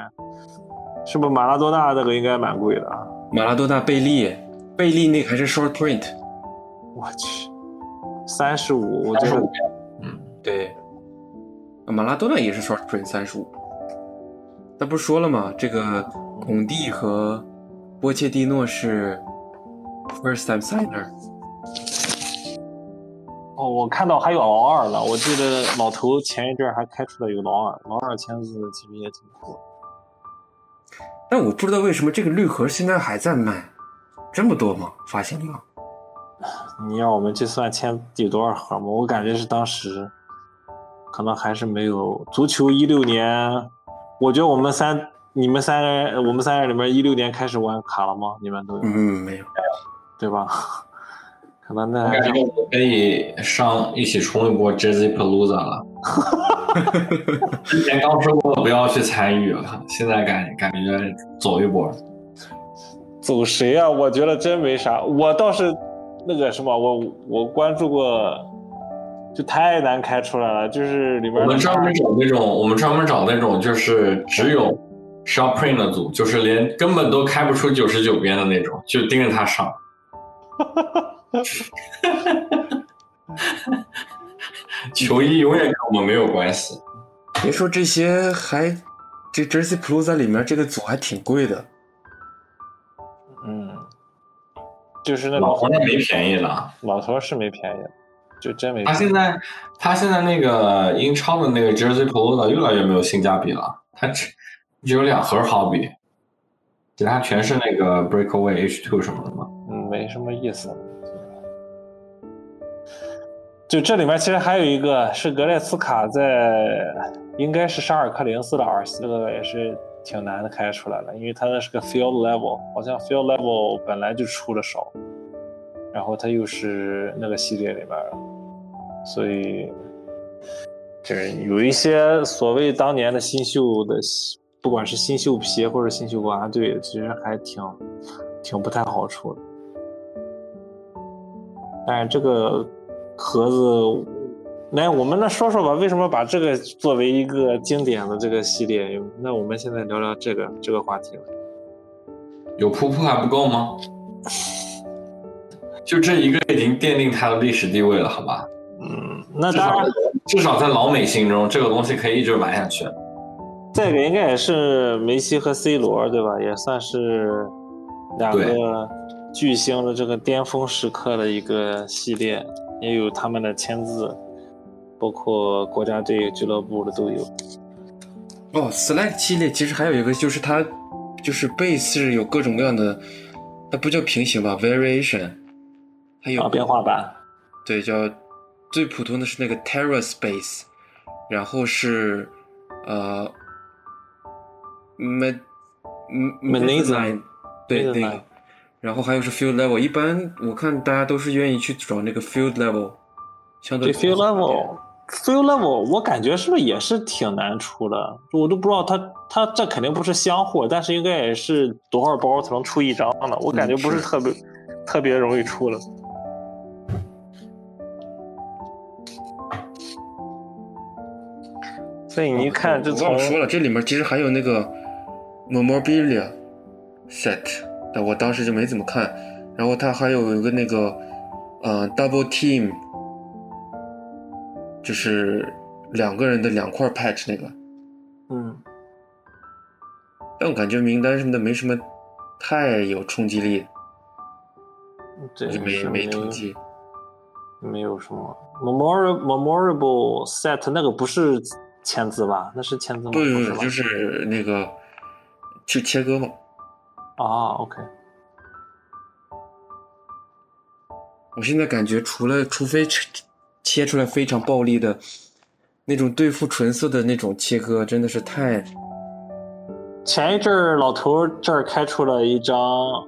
是不是马拉多纳那个应该蛮贵的啊？马拉多纳、贝利，贝利那个还是 short print。我去，三十五，我觉得嗯对，马拉多纳也是 short print 三十五。他不是说了吗？这个孔蒂和波切蒂诺是 first time signer。哦，我看到还有老二了，我记得老头前一阵还开出了一个老二，老二签字其实也挺酷。但我不知道为什么这个绿盒现在还在卖，这么多吗？发行量？你要我们去算签第多少盒吗？我感觉是当时可能还是没有足球一六年，我觉得我们三你们三个人，我们三个人里面一六年开始玩卡了吗？你们都有、嗯，没有。对吧？可能那还是感觉我可以上一起冲一波 Jersey Palooza 了。之前刚说过不要去参与，现在感感觉走一波。走谁啊？我觉得真没啥，我倒是那个什么，我我关注过，就太难开出来了，就是里面我们专门找那种，我们专门找那种就是只有 shop print 的组，就是连根本都开不出九十九边的那种，就盯着他上。球衣永远跟我们没有关系。别说这些，还这 Jersey Palooza 里面这个组还挺贵的。就是那老头那没便宜了，老头是没便宜的，就真没他。现在他现在那个英超的那个 Jersey Palooza 越来越没有性价比了，他只只有两盒好比，其他全是那个 Breakaway H Two 什么的嘛。嗯，没什么意思。就这里面其实还有一个是格列茨卡在，应该是沙尔克零四的耳这个也是挺难的开出来了，因为它那是个 field level，好像 field level 本来就出的少，然后它又是那个系列里面的，所以就是有一些所谓当年的新秀的不管是新秀皮或者新秀国家队，其实还挺挺不太好出的。但是这个盒子，来我们那说说吧，为什么把这个作为一个经典的这个系列？那我们现在聊聊这个这个话题了。有瀑布还不够吗？就这一个已经奠定它的历史地位了，好吧？嗯，那至少当然，至少在老美心中，这个东西可以一直玩下去。这个应该也是梅西和 C 罗对吧？也算是两个巨星的这个巅峰时刻的一个系列，也有他们的签字，包括国家队、俱乐部的都有。哦，Select 系列其实还有一个就是它就是贝是有各种各样的，它不叫平行吧，variation，它有啊，变化版。对，叫最普通的是那个 Terra Space，然后是呃 Med Mezzanine 对那个，然后还有是 Field Level，一般我看大家都是愿意去找那个 Field Level，相对对 field level。Field level，我感觉是不是也是挺难出的？我都不知道它它这肯定不是箱货，但是应该也是多少包才能出一张呢？我感觉不是特别、特别容易出的。所以你一看，这我从忘了说了，这里面其实还有那个 Memorabilia Set，但我当时就没怎么看。然后它还有一个那个呃 Double Team，就是两个人的两块 patch 那个，嗯，但我感觉名单什么的没什么太有冲击力，这就没是没统计。没有什么 memorable memorable set 那个不是签字吧？那是签字吗？不不是，就是那个去切割嘛。啊，OK，我现在感觉，除了除非切切出来非常暴力的那种对付纯色的那种切割，真的是太前一阵儿老头儿这儿开出了一张，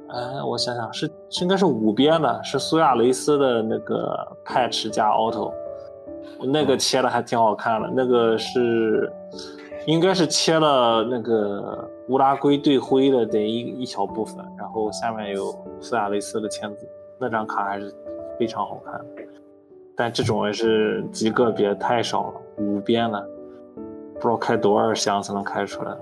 哎，我想想是是应该是五边的，是苏亚雷斯的那个 patch 加 auto，那个切的还挺好看的，那个是应该是切了那个乌拉圭队徽的这一一小部分，然后下面有苏亚雷斯的签字，那张卡还是非常好看的，但这种也是极个别，太少了，五边了，不知道开多少箱才能开出来。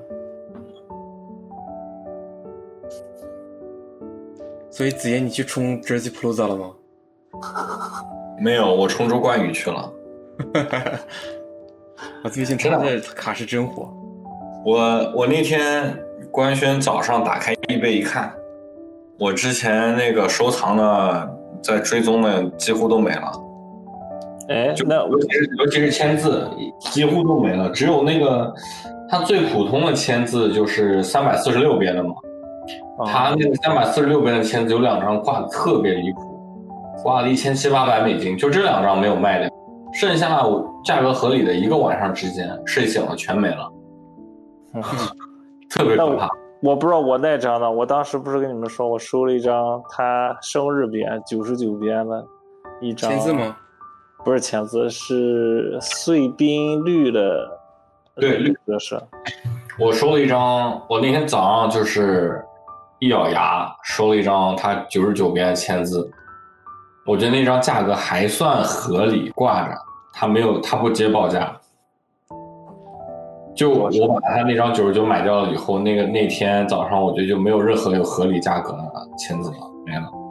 所以子妍，你去冲 Jersey Plaza 了吗？没有，我冲周冠宇去了。我最近真的卡是真火。我我那天官宣早上打开易贝一看，我之前那个收藏的在追踪的几乎都没了，哎，就那尤其是尤其是签字几乎都没了，只有那个它最普通的签字就是三百四十六边的嘛，啊它那个三百四十六边的签字有两张挂的特别离谱，挂了一千七八百美金，就这两张没有卖掉，剩下价格合理的一个晚上之间睡醒了全没了，特别可怕。我不知道我那张呢，我当时不是跟你们说，我收了一张他生日边九十九边的一张签字？吗？不是签字，是碎冰绿的，对绿色是。我收了一张，我那天早上就是一咬牙收了一张他九十九边的签字，我觉得那张价格还算合理，挂着，他没有，他不接报价。就我把他那张九十九买掉了以后，那个那天早上我觉得就没有任何有合理价格的签字了，没了。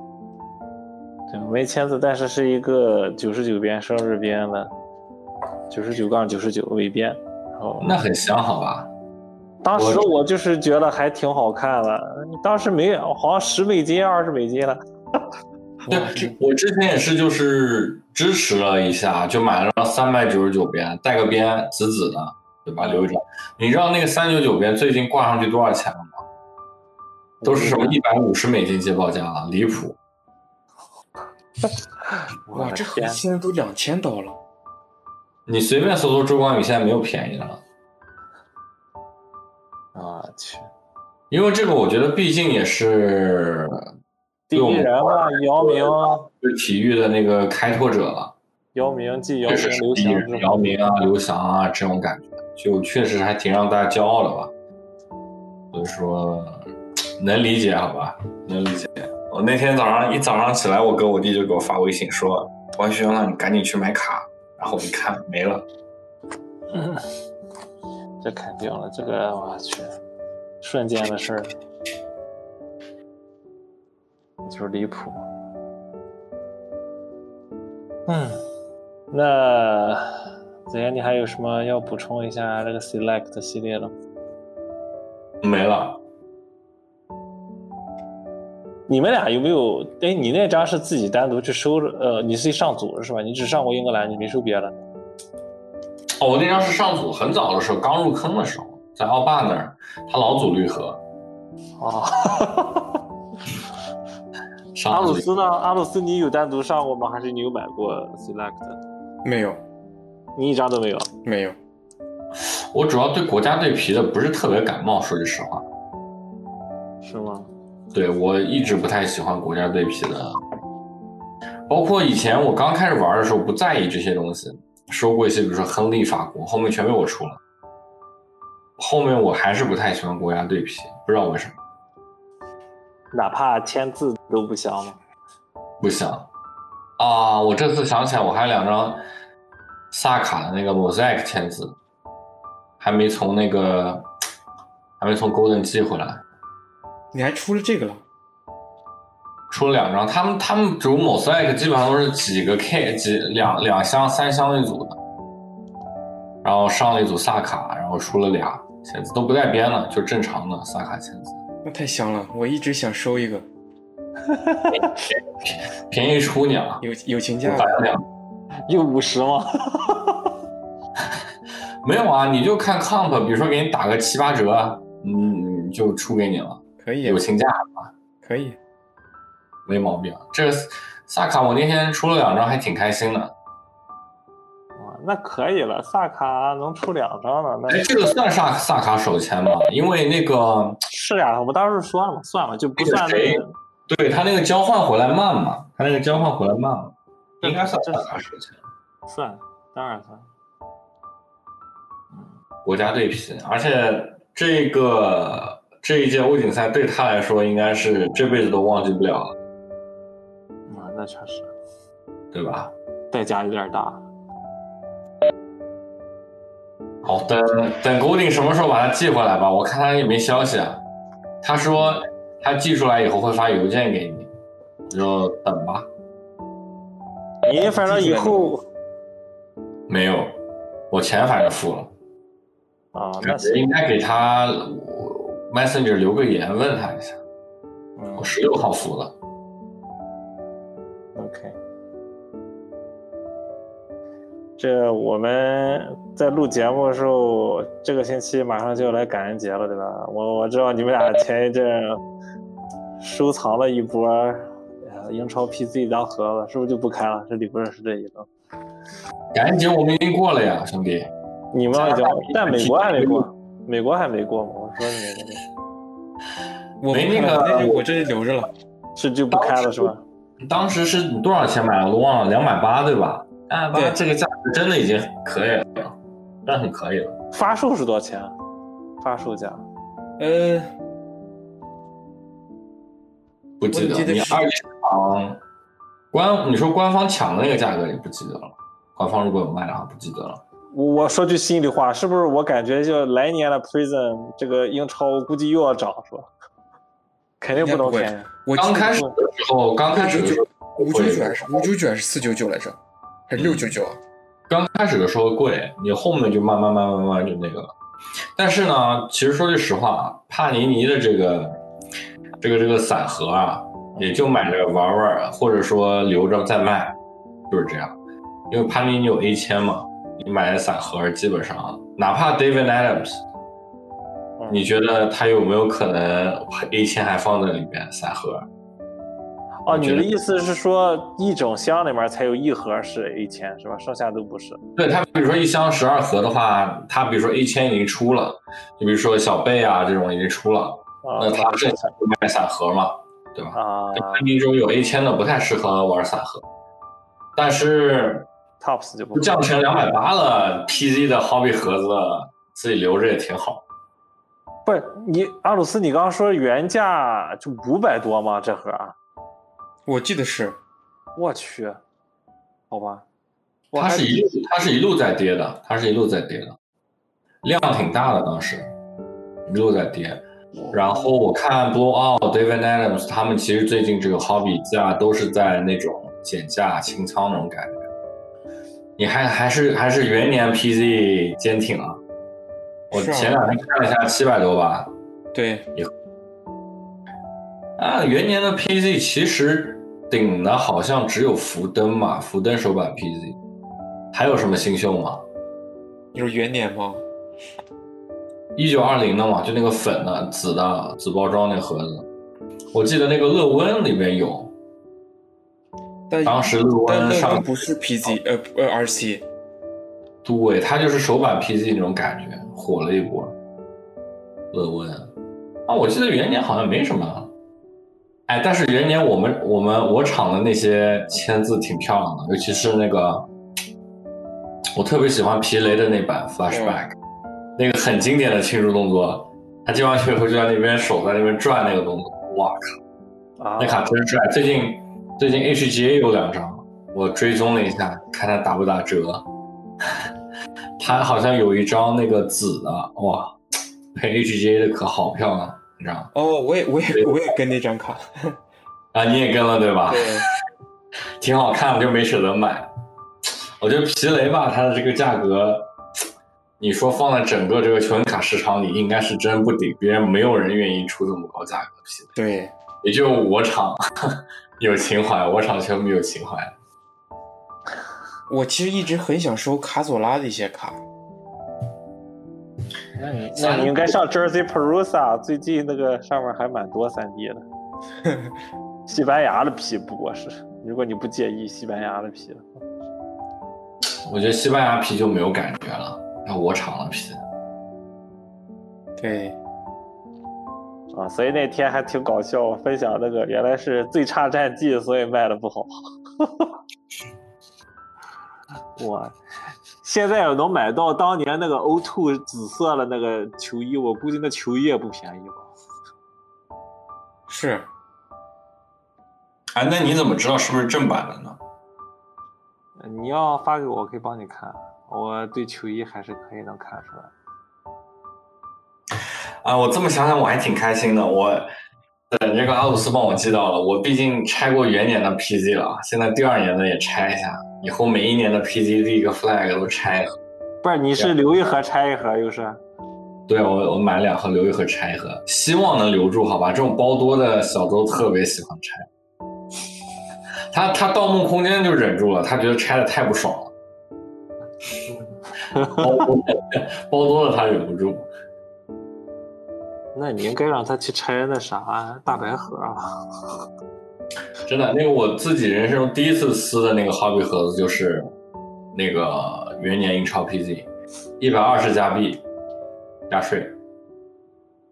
对，没签字，但是是一个九十九边生日边的，九十九杠九十九尾边。然后那很香，好吧？当时我就是觉得还挺好看的，当时没好像十美金、二十美金了。对，我之前也是，就是支持了一下，就买了张三百九十九边，带个边紫紫的，对吧？留一张。你知道那个三九九边最近挂上去多少钱了吗？都是什么一百五十美金接报价了，离谱。哇，这盒现在都两千刀了。你随便搜搜周冠宇，现在没有便宜的了。啊去！因为这个，我觉得毕竟也是第一人嘛，姚明，对体育的那个开拓者了。姚明继姚明、刘翔，姚，明啊、刘翔啊这种感觉，就确实还挺让大家骄傲的吧。所以说能理解，好吧，能理解。我那天早上一早上起来，我哥我弟就给我发微信说：“王轩让你赶紧去买卡。”然后我一看没了，嗯，这肯定了，这个我去，瞬间的事儿，就是离谱。嗯，那子言，你还有什么要补充一下这个 Select 系列的吗？没了。你们俩有没有？哎，你那张是自己单独去收的？呃，你是上组是吧？你只上过英格兰，你没收别的？哦，我那张是上组，很早的时候，刚入坑的时候，在奥霸那儿，他老组绿盒。啊，阿鲁斯呢？阿鲁斯，你有单独上过吗？还是你有买过 Select？没有，你一张都没有？没有。我主要对国家队皮的不是特别感冒，说句实话。是吗？对我一直不太喜欢国家队皮的，包括以前我刚开始玩的时候不在意这些东西，收过一些，比如说亨利法国，后面全被我出了。后面我还是不太喜欢国家队皮，不知道为什么。哪怕签字都不香吗？不香。啊，我这次想起来，我还有两张萨卡的那个 mosaic 签字，还没从那个，还没从 golden 寄回来。你还出了这个了？出了两张，他们他们主某 sec 基本上都是几个 K 几两两箱三箱一组的，然后上了一组萨卡，然后出了俩签字，都不带编的，就正常的萨卡签字。那太香了，我一直想收一个。便宜出你了，友友情价，又五十吗？没有啊，你就看 comp，比如说给你打个七八折，嗯，就出给你了。可以友情价吧，可以，没毛病。这个萨卡我那天出了两张，还挺开心的。哇，那可以了，萨卡能出两张了。哎，这个算萨萨卡手签吗？因为那个是呀，我当时说了嘛，算了，就不算那个。对他那个交换回来慢嘛，他那个交换回来慢嘛，应该算萨卡手签。算，当然算。嗯，国家队皮，而且这个。这一届欧锦赛对他来说应该是这辈子都忘记不了了。啊，那确实，对吧？代价有点大。好，等等，固定什么时候把它寄回来吧？我看他也没消息啊。他说他寄出来以后会发邮件给你，你就等吧。你反正以后没有，我钱反正付了。啊，那应该给他。Messenger 留个言问他一下，我十六号付了。OK，这我们在录节目的时候，这个星期马上就要来感恩节了，对吧？我我知道你们俩前一阵收藏了一波英超 PC 当盒子，是不是就不开了？这里边是这一个。感恩节我们已经过了呀，兄弟。你们已经，但美国还没过。美国还没过吗？我说你那个，没那个，我这里留着了，是就不开了是吧？当时是多少钱买的？我都忘了，两百八对吧？两百八，这个价格真的已经可以了，真很可以了。发售是多少钱？发售价？呃，不记得。你二厂官，你说官方抢的那个价格也不记得了。官方如果有卖的话，不记得了。我说句心里话，是不是我感觉就来年的 Prison 这个英超估计又要涨，是吧？肯定不能便宜。我刚开始的时候，刚开始的时候五九九还是五九九还是四九九来着？还是六九九？刚开始的时候贵，你后面就慢慢慢慢慢慢就那个了。但是呢，其实说句实话，帕尼尼的这个这个这个散盒啊，也就买着玩玩，或者说留着再卖，就是这样。因为帕尼尼有 A 签嘛。你买的散盒基本上，哪怕 David Adams，你觉得他有没有可能 A 签还放在里面散盒？哦，你的意思是说一整箱里面才有一盒是 A 签是吧？剩下都不是。对他，比如说一箱十二盒的话，他比如说 A 签已经出了，就比如说小贝啊这种已经出了，那他剩下就卖散盒嘛，对吧？啊，那种有 A 签的不太适合玩散盒，但是。Tops 就不降成两百八了，PZ 的 Hobby 盒子自己留着也挺好。不是你阿鲁斯，你刚刚说原价就五百多吗？这盒？我记得是。我去，好吧。它是一路，它是一路在跌的，它是一路在跌的，量挺大的，当时一路在跌。然后我看 Blow Out、David Adams 他们其实最近这个 Hobby 价都是在那种减价清仓那种感觉。你还还是还是元年 PZ 坚挺啊！我前两天看了一下，七百多吧。对。啊，元年的 PZ 其实顶的好像只有福登嘛，福登手版 PZ。还有什么新秀吗？有元年吗？一九二零的嘛，就那个粉的、紫的、紫包装那盒子。我记得那个乐温里面有。但当时乐温上不是 PZ，呃呃 RC。对，它就是手版 PZ 那种感觉，火了一波。乐温啊，我记得元年好像没什么。哎，但是元年我们我们我厂的那些签字挺漂亮的，尤其是那个，我特别喜欢皮雷的那版 Flashback，那个很经典的庆祝动作，他接完球以后就在那边手在那边转那个动作，哇靠，那卡真帅！最近最近 HGA 有两张，我追踪了一下，看它打不打折。它好像有一张那个紫的，哇，配 HGA 的可好漂亮。你知道哦，我也我也我也跟那张卡，啊，你也跟了对吧？对，挺好看的，就没舍得买。我觉得皮雷吧，它的这个价格，你说放在整个这个球星卡市场里，应该是真不顶，别人没有人愿意出这么高价格的皮雷。对，也就我厂有情怀，我场球迷有情怀。我其实一直很想收卡佐拉的一些卡。那你那你应该上 Jersey Perusa，最近那个上面还蛮多三 D 的，西班牙的皮不过是，如果你不介意西班牙的皮的话，我觉得西班牙皮就没有感觉了，那我厂的皮。对，啊，所以那天还挺搞笑，分享那个原来是最差战绩，所以卖的不好。我。现在要能买到当年那个 O2 紫色的那个球衣，我估计那球衣也不便宜吧？是。哎，那你怎么知道是不是正版的呢？你要发给我，我可以帮你看。我对球衣还是可以能看出来。啊，我这么想想，我还挺开心的。我等这个阿鲁斯帮我寄到了，我毕竟拆过元年的 PZ 了，现在第二年的也拆一下。以后每一年的 PG 立一个 flag 都拆了，不是？你是留一盒拆一盒，又是？对我我买两盒留一盒拆一盒，希望能留住，好吧？这种包多的小周特别喜欢拆，他他盗梦空间就忍住了，他觉得拆的太不爽了，包多包多了他忍不住。那你应该让他去拆那啥大白盒啊。真的，那个我自己人生中第一次撕的那个 Hobby 盒子就是那个元年英超 PZ，一百二十加币加税，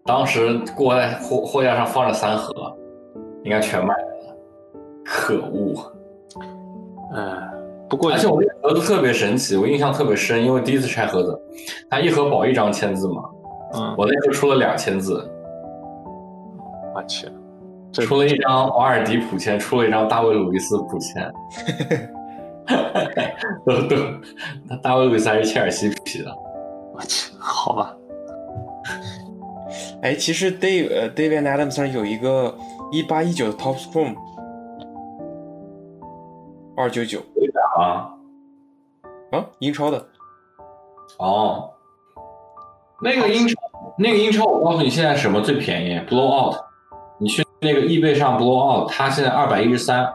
当时过在货货架上放着三盒，应该全卖了，可恶！哎，不过而且我这盒子特别神奇，我印象特别深，因为第一次拆盒子，它一盒保一张签字嘛，嗯，我那时候出了两千字，我去。出了一张瓦尔迪普签，出了一张大卫鲁伊斯普签，都都，那大卫鲁伊斯还是切尔西皮的，我去，好吧。哎，其实 Dave 呃 David Adams 上有一个一八一九的 Top Scrum，二九九，啊啊，英超的，哦，那个英超，那个英超，我告诉你，现在什么最便宜？Blow Out，你去。那个易贝上 blow out，它现在二百一十三，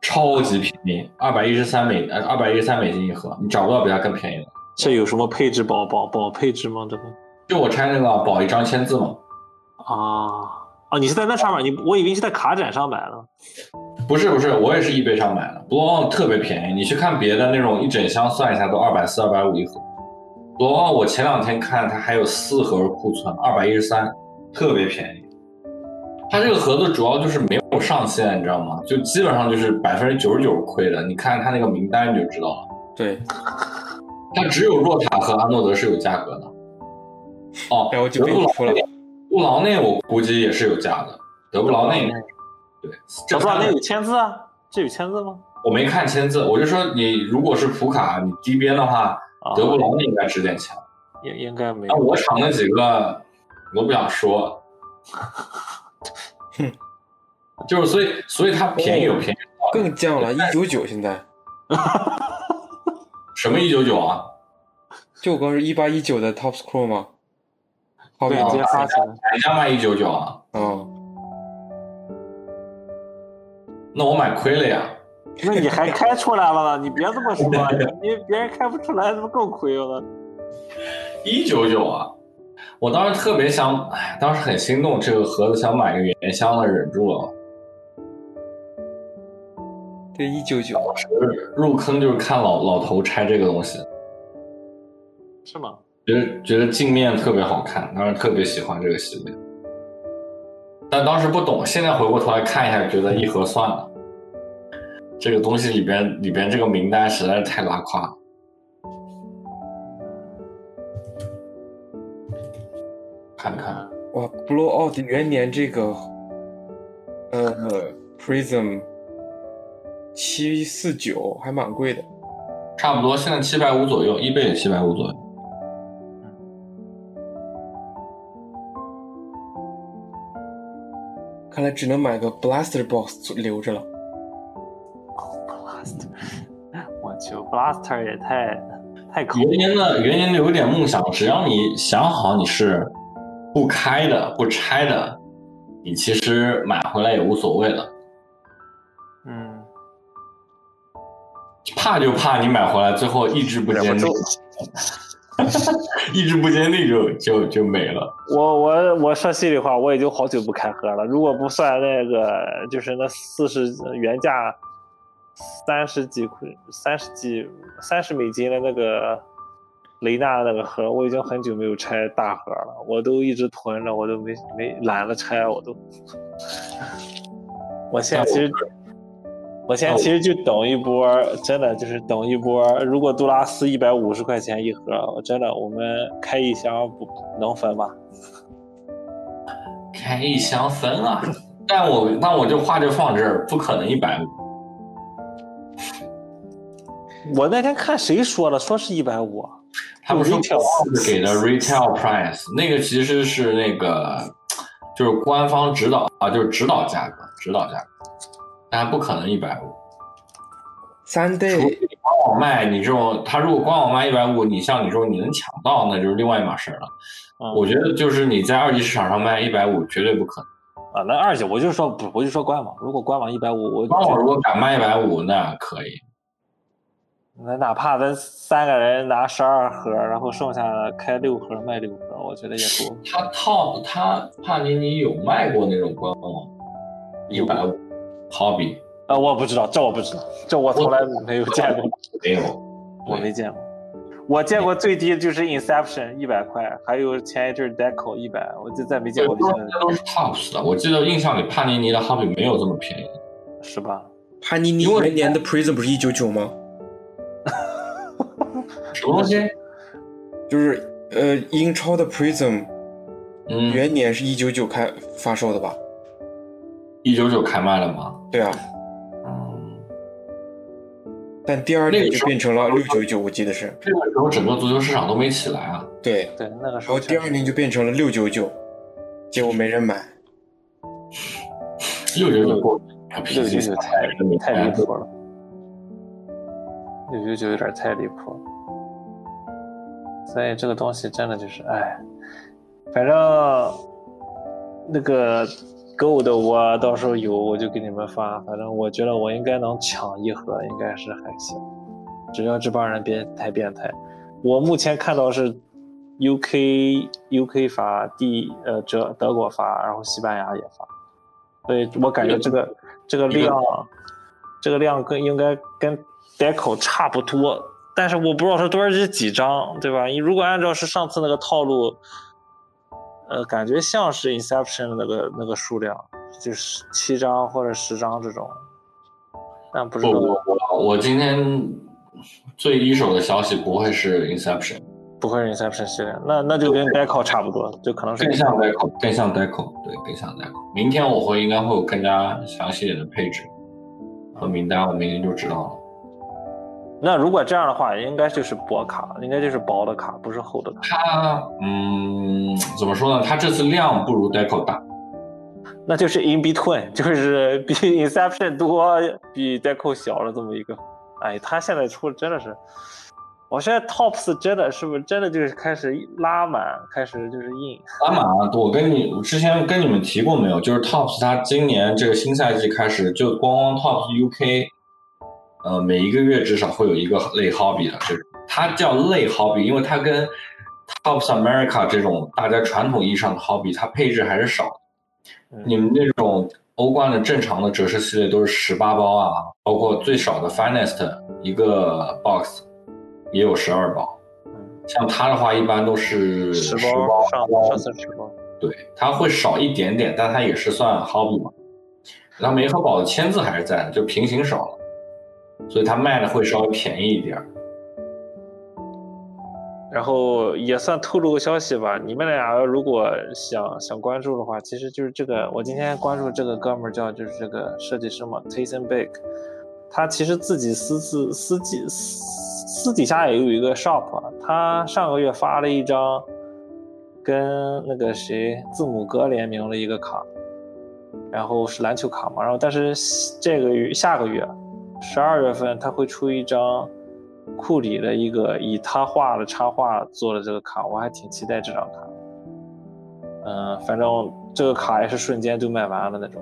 超级便宜，二百一十三美呃二百一十三美金一盒，你找不到比它更便宜的。这有什么配置保保保配置吗？这个？就我拆那个保一张签字嘛。啊啊！你是在那上面？你我以为你是在卡展上买的。不是不是，我也是易贝上买的。blow out 特别便宜，你去看别的那种一整箱算一下都二百四二百五一盒。Blow out 我前两天看它还有四盒库存，二百一十三，特别便宜。它这个盒子主要就是没有上限，你知道吗？就基本上就是百分之九十九亏的。你看它那个名单你就知道了。对，它只有若塔和阿诺德是有价格的。哦，然后就被德布劳内，布劳内我估计也是有价的，德布劳内对，德布劳内有签字啊？这有签字吗？我没看签字，我就说你如果是普卡，你低边的话，啊，德布劳内应该值点钱。应应该没那有。我场那几个，我不想说，哼就是所以所以它便宜有便宜，更降了，一九九现在。什么一九九啊？就我刚是一八一九的 Top Scroll 吗？好比对，直接发起来。人家卖一九九啊，嗯，那我买亏了呀。那你还开出来了呢？你别这么说，你别人开不出来，怎么更亏了？一九九啊！我当时特别想，哎，当时很心动，这个盒子想买个原箱的，忍住了。对，一九九。是入坑就是看老老头拆这个东西，是吗？觉得觉得镜面特别好看，当时特别喜欢这个系列。但当时不懂，现在回过头来看一下，觉得一盒算了。这个东西里边里边这个名单实在是太拉胯了。看看，哇，Blowout 元年这个，呃，Prism 七四九还蛮贵的。差不多现在七百五左右，一倍也七百五左右。看来只能买个 Blaster Box 留着了。我去，Blaster 也太太抠元年的元年的有点梦想，只要你想好你是不开的、不拆的，你其实买回来也无所谓了。嗯，怕就怕你买回来最后意志不坚定 意志不坚定就就就没了。我我我说心里话，我也就好久不开盒了。如果不算那个，就是那四十原价三十几块、三十几、三十美金的那个雷纳那个盒，我已经很久没有拆大盒了。我都一直囤着，我都没没懒得拆，我都。我现在其实，我现在其实就等一波，真的就是等一波。如果杜拉斯一百五十块钱一盒，我真的我们开一箱不能分吧？开一箱分啊！但我那我就话就放这儿，不可能一百五。我那天看谁说了，说是一百五，他们说给的 retail price，那个其实是那个就是官方指导啊，就是指导价格，指导价格，但不可能一百五。三除非 day 你官网卖，你这种他如果官网卖一百五，你像你这种你能抢到，那就是另外一码事儿了。嗯我觉得就是你在二级市场上卖一百五，绝对不可能。啊，那二级我就说不，我就说官网，如果官网一百五，我官网如果敢卖一百五，那可以。那哪怕咱三个人拿十二盒，然后剩下的开六盒卖六盒，我觉得也够。他套他帕尼尼有卖过那种官网，一百五，hobby 啊，我不知道，这我不知道，这我从来没有见过，没有。我没见过。我见过最低的就是 Inception 一百块，还有前一阵 Deco 一百，我就再没见，过都这些，都是 tops 的。我记得印象里帕尼尼的 hobby 没有这么便宜。是吧？帕尼尼元年的 Prism 不是一九九吗？什么东西？就是呃，英超的 Prism 嗯，元年是一九九开发售的吧？一九九开卖了吗？对啊，嗯，但第二那个时候年就变成了六九九，我记得是。那个时候整个足球市场都没起来啊。对，对，那个时然后第二年就变成了六九九，结果没人买。六九九过，六九九太太离谱了，六九九有点太离谱了。所以这个东西真的就是，哎，反正那个 Go 的我到时候有我就给你们发，反正我觉得我应该能抢一盒，应该是还行，只要这帮人别太变态。我目前看到是 UK UK 发，第呃德德国发，然后西班牙也发。所以我感觉这个这个量，这个量跟应该跟 Deco 差不多，但是我不知道是多少是几张，对吧？你如果按照是上次那个套路，呃，感觉像是 Inception 的那个那个数量，就是七张或者十张这种，但不知不，道我我我今天最一手的消息不会是 Inception，不会是 Inception 系列，那那就跟 Deco 差不多，就可能是更像 Deco，更像 Deco，对，更像 Deco。明天我会应该会有更加详细点的配置和名单，我明天就知道了。那如果这样的话，应该就是薄卡，应该就是薄的卡，不是厚的卡。它，嗯，怎么说呢？它这次量不如 Deco 大，那就是 in between，就是比 Inception 多，比 Deco 小了这么一个。哎，它现在出的真的是。我现在 Tops 真的是不是真的就是开始拉满，开始就是硬拉满啊！我跟你我之前跟你们提过没有？就是 Tops 它今年这个新赛季开始，就光光 Tops UK，呃，每一个月至少会有一个类 Hobby 的，这种它叫类 Hobby，因为它跟 Tops America 这种大家传统意义上的 Hobby，它配置还是少。你们那种欧冠的正常的折射系列都是十八包啊，包括最少的 Finest 一个 Box。也有十二包，像它的话一般都是十包，上上次十包，对，它会少一点点，但它也是算 hobby 嘛。它梅和宝的签字还是在的，就平行少了，所以它卖的会稍微便宜一点。然后也算透露个消息吧，你们俩如果想想关注的话，其实就是这个，我今天关注这个哥们儿叫就是这个设计师嘛，Tayson Bake，他其实自己私自私己私。私底下也有一个 shop，他上个月发了一张跟那个谁字母哥联名的一个卡，然后是篮球卡嘛，然后但是这个月下个月十二月份他会出一张库里的一个以他画的插画做的这个卡，我还挺期待这张卡。嗯，反正这个卡也是瞬间就卖完了那种，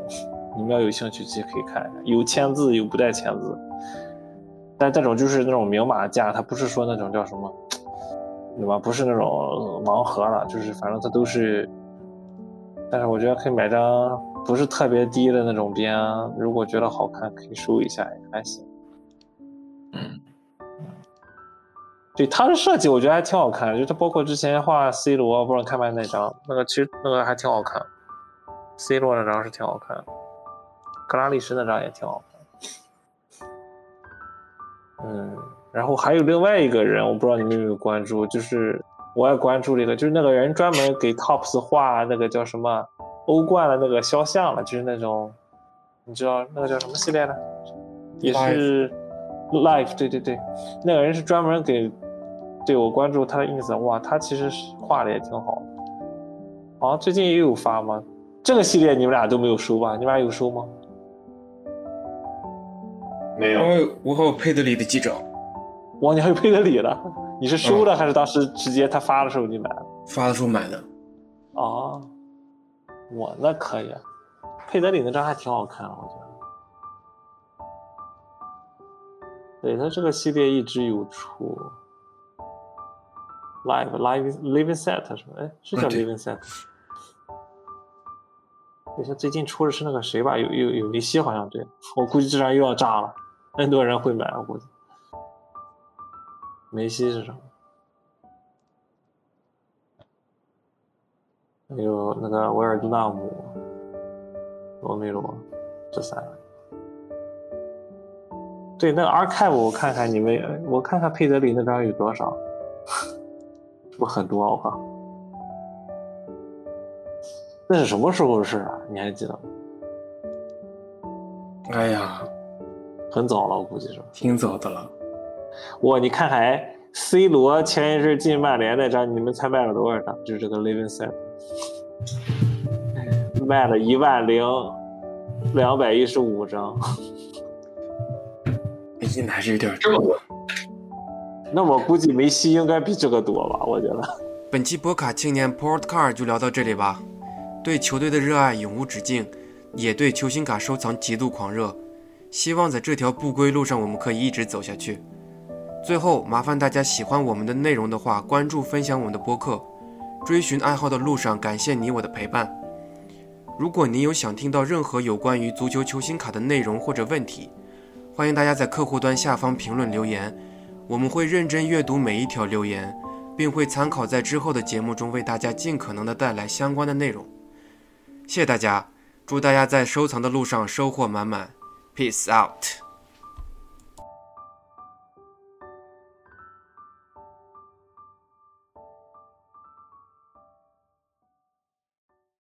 你们要有兴趣其实可以看一下，有签字有不带签字。但这种就是那种明码价，它不是说那种叫什么，对吧？不是那种盲盒了，就是反正它都是。但是我觉得可以买张不是特别低的那种边，如果觉得好看可以收一下也还行。嗯，对它的设计我觉得还挺好看，就它包括之前画 C 罗，不知道看没那张，那个其实那个还挺好看，C 罗那张是挺好看，格拉利什那张也挺好看。嗯，然后还有另外一个人，我不知道你们有没有关注，就是我也关注了一个，就是那个人专门给 Tops 画那个叫什么欧冠的那个肖像了，就是那种，你知道那个叫什么系列的？也是 Life，对对对，那个人是专门给，对我关注他的 ins，哇，他其实画的也挺好，好像最近也有发吗？这个系列你们俩都没有收吧？你们俩有收吗？没有，我和我佩德里的记者。哇，你还有佩德里的？你是收的还是当时直接他发的时候你买的？发的时候买的。啊，哇，那可以。佩德里那张还挺好看，我觉得。对他这个系列一直有出。Live Live Living Set 是吧？哎，是叫 Living Set。你说最近出的是那个谁吧？有有有梅西好像对，我估计这张又要炸了。，n 多人会买，我估计。梅西是什么？还有那个维尔杜纳姆、罗梅罗，这三个。对，那个 Archive 我看看你们，我看看佩德里那张有多少？是不很多？我靠！那是什么时候的事啊？你还记得吗？哎呀！很早了，我估计是挺早的了。哇，你看还 C 罗前一阵进曼联那张，你们猜卖了多少张？就是这个 Living Set，卖了一万零两百一十五张。梅西还是有点这么多。那我估计梅西应该比这个多吧？我觉得。本期博卡青年 Port Card 就聊到这里吧。对球队的热爱永无止境，也对球星卡收藏极度狂热。希望在这条不归路上，我们可以一直走下去。最后，麻烦大家喜欢我们的内容的话，关注、分享我们的播客。追寻爱好的路上，感谢你我的陪伴。如果你有想听到任何有关于足球球星卡的内容或者问题，欢迎大家在客户端下方评论留言，我们会认真阅读每一条留言，并会参考在之后的节目中为大家尽可能的带来相关的内容。谢谢大家，祝大家在收藏的路上收获满满。Peace out.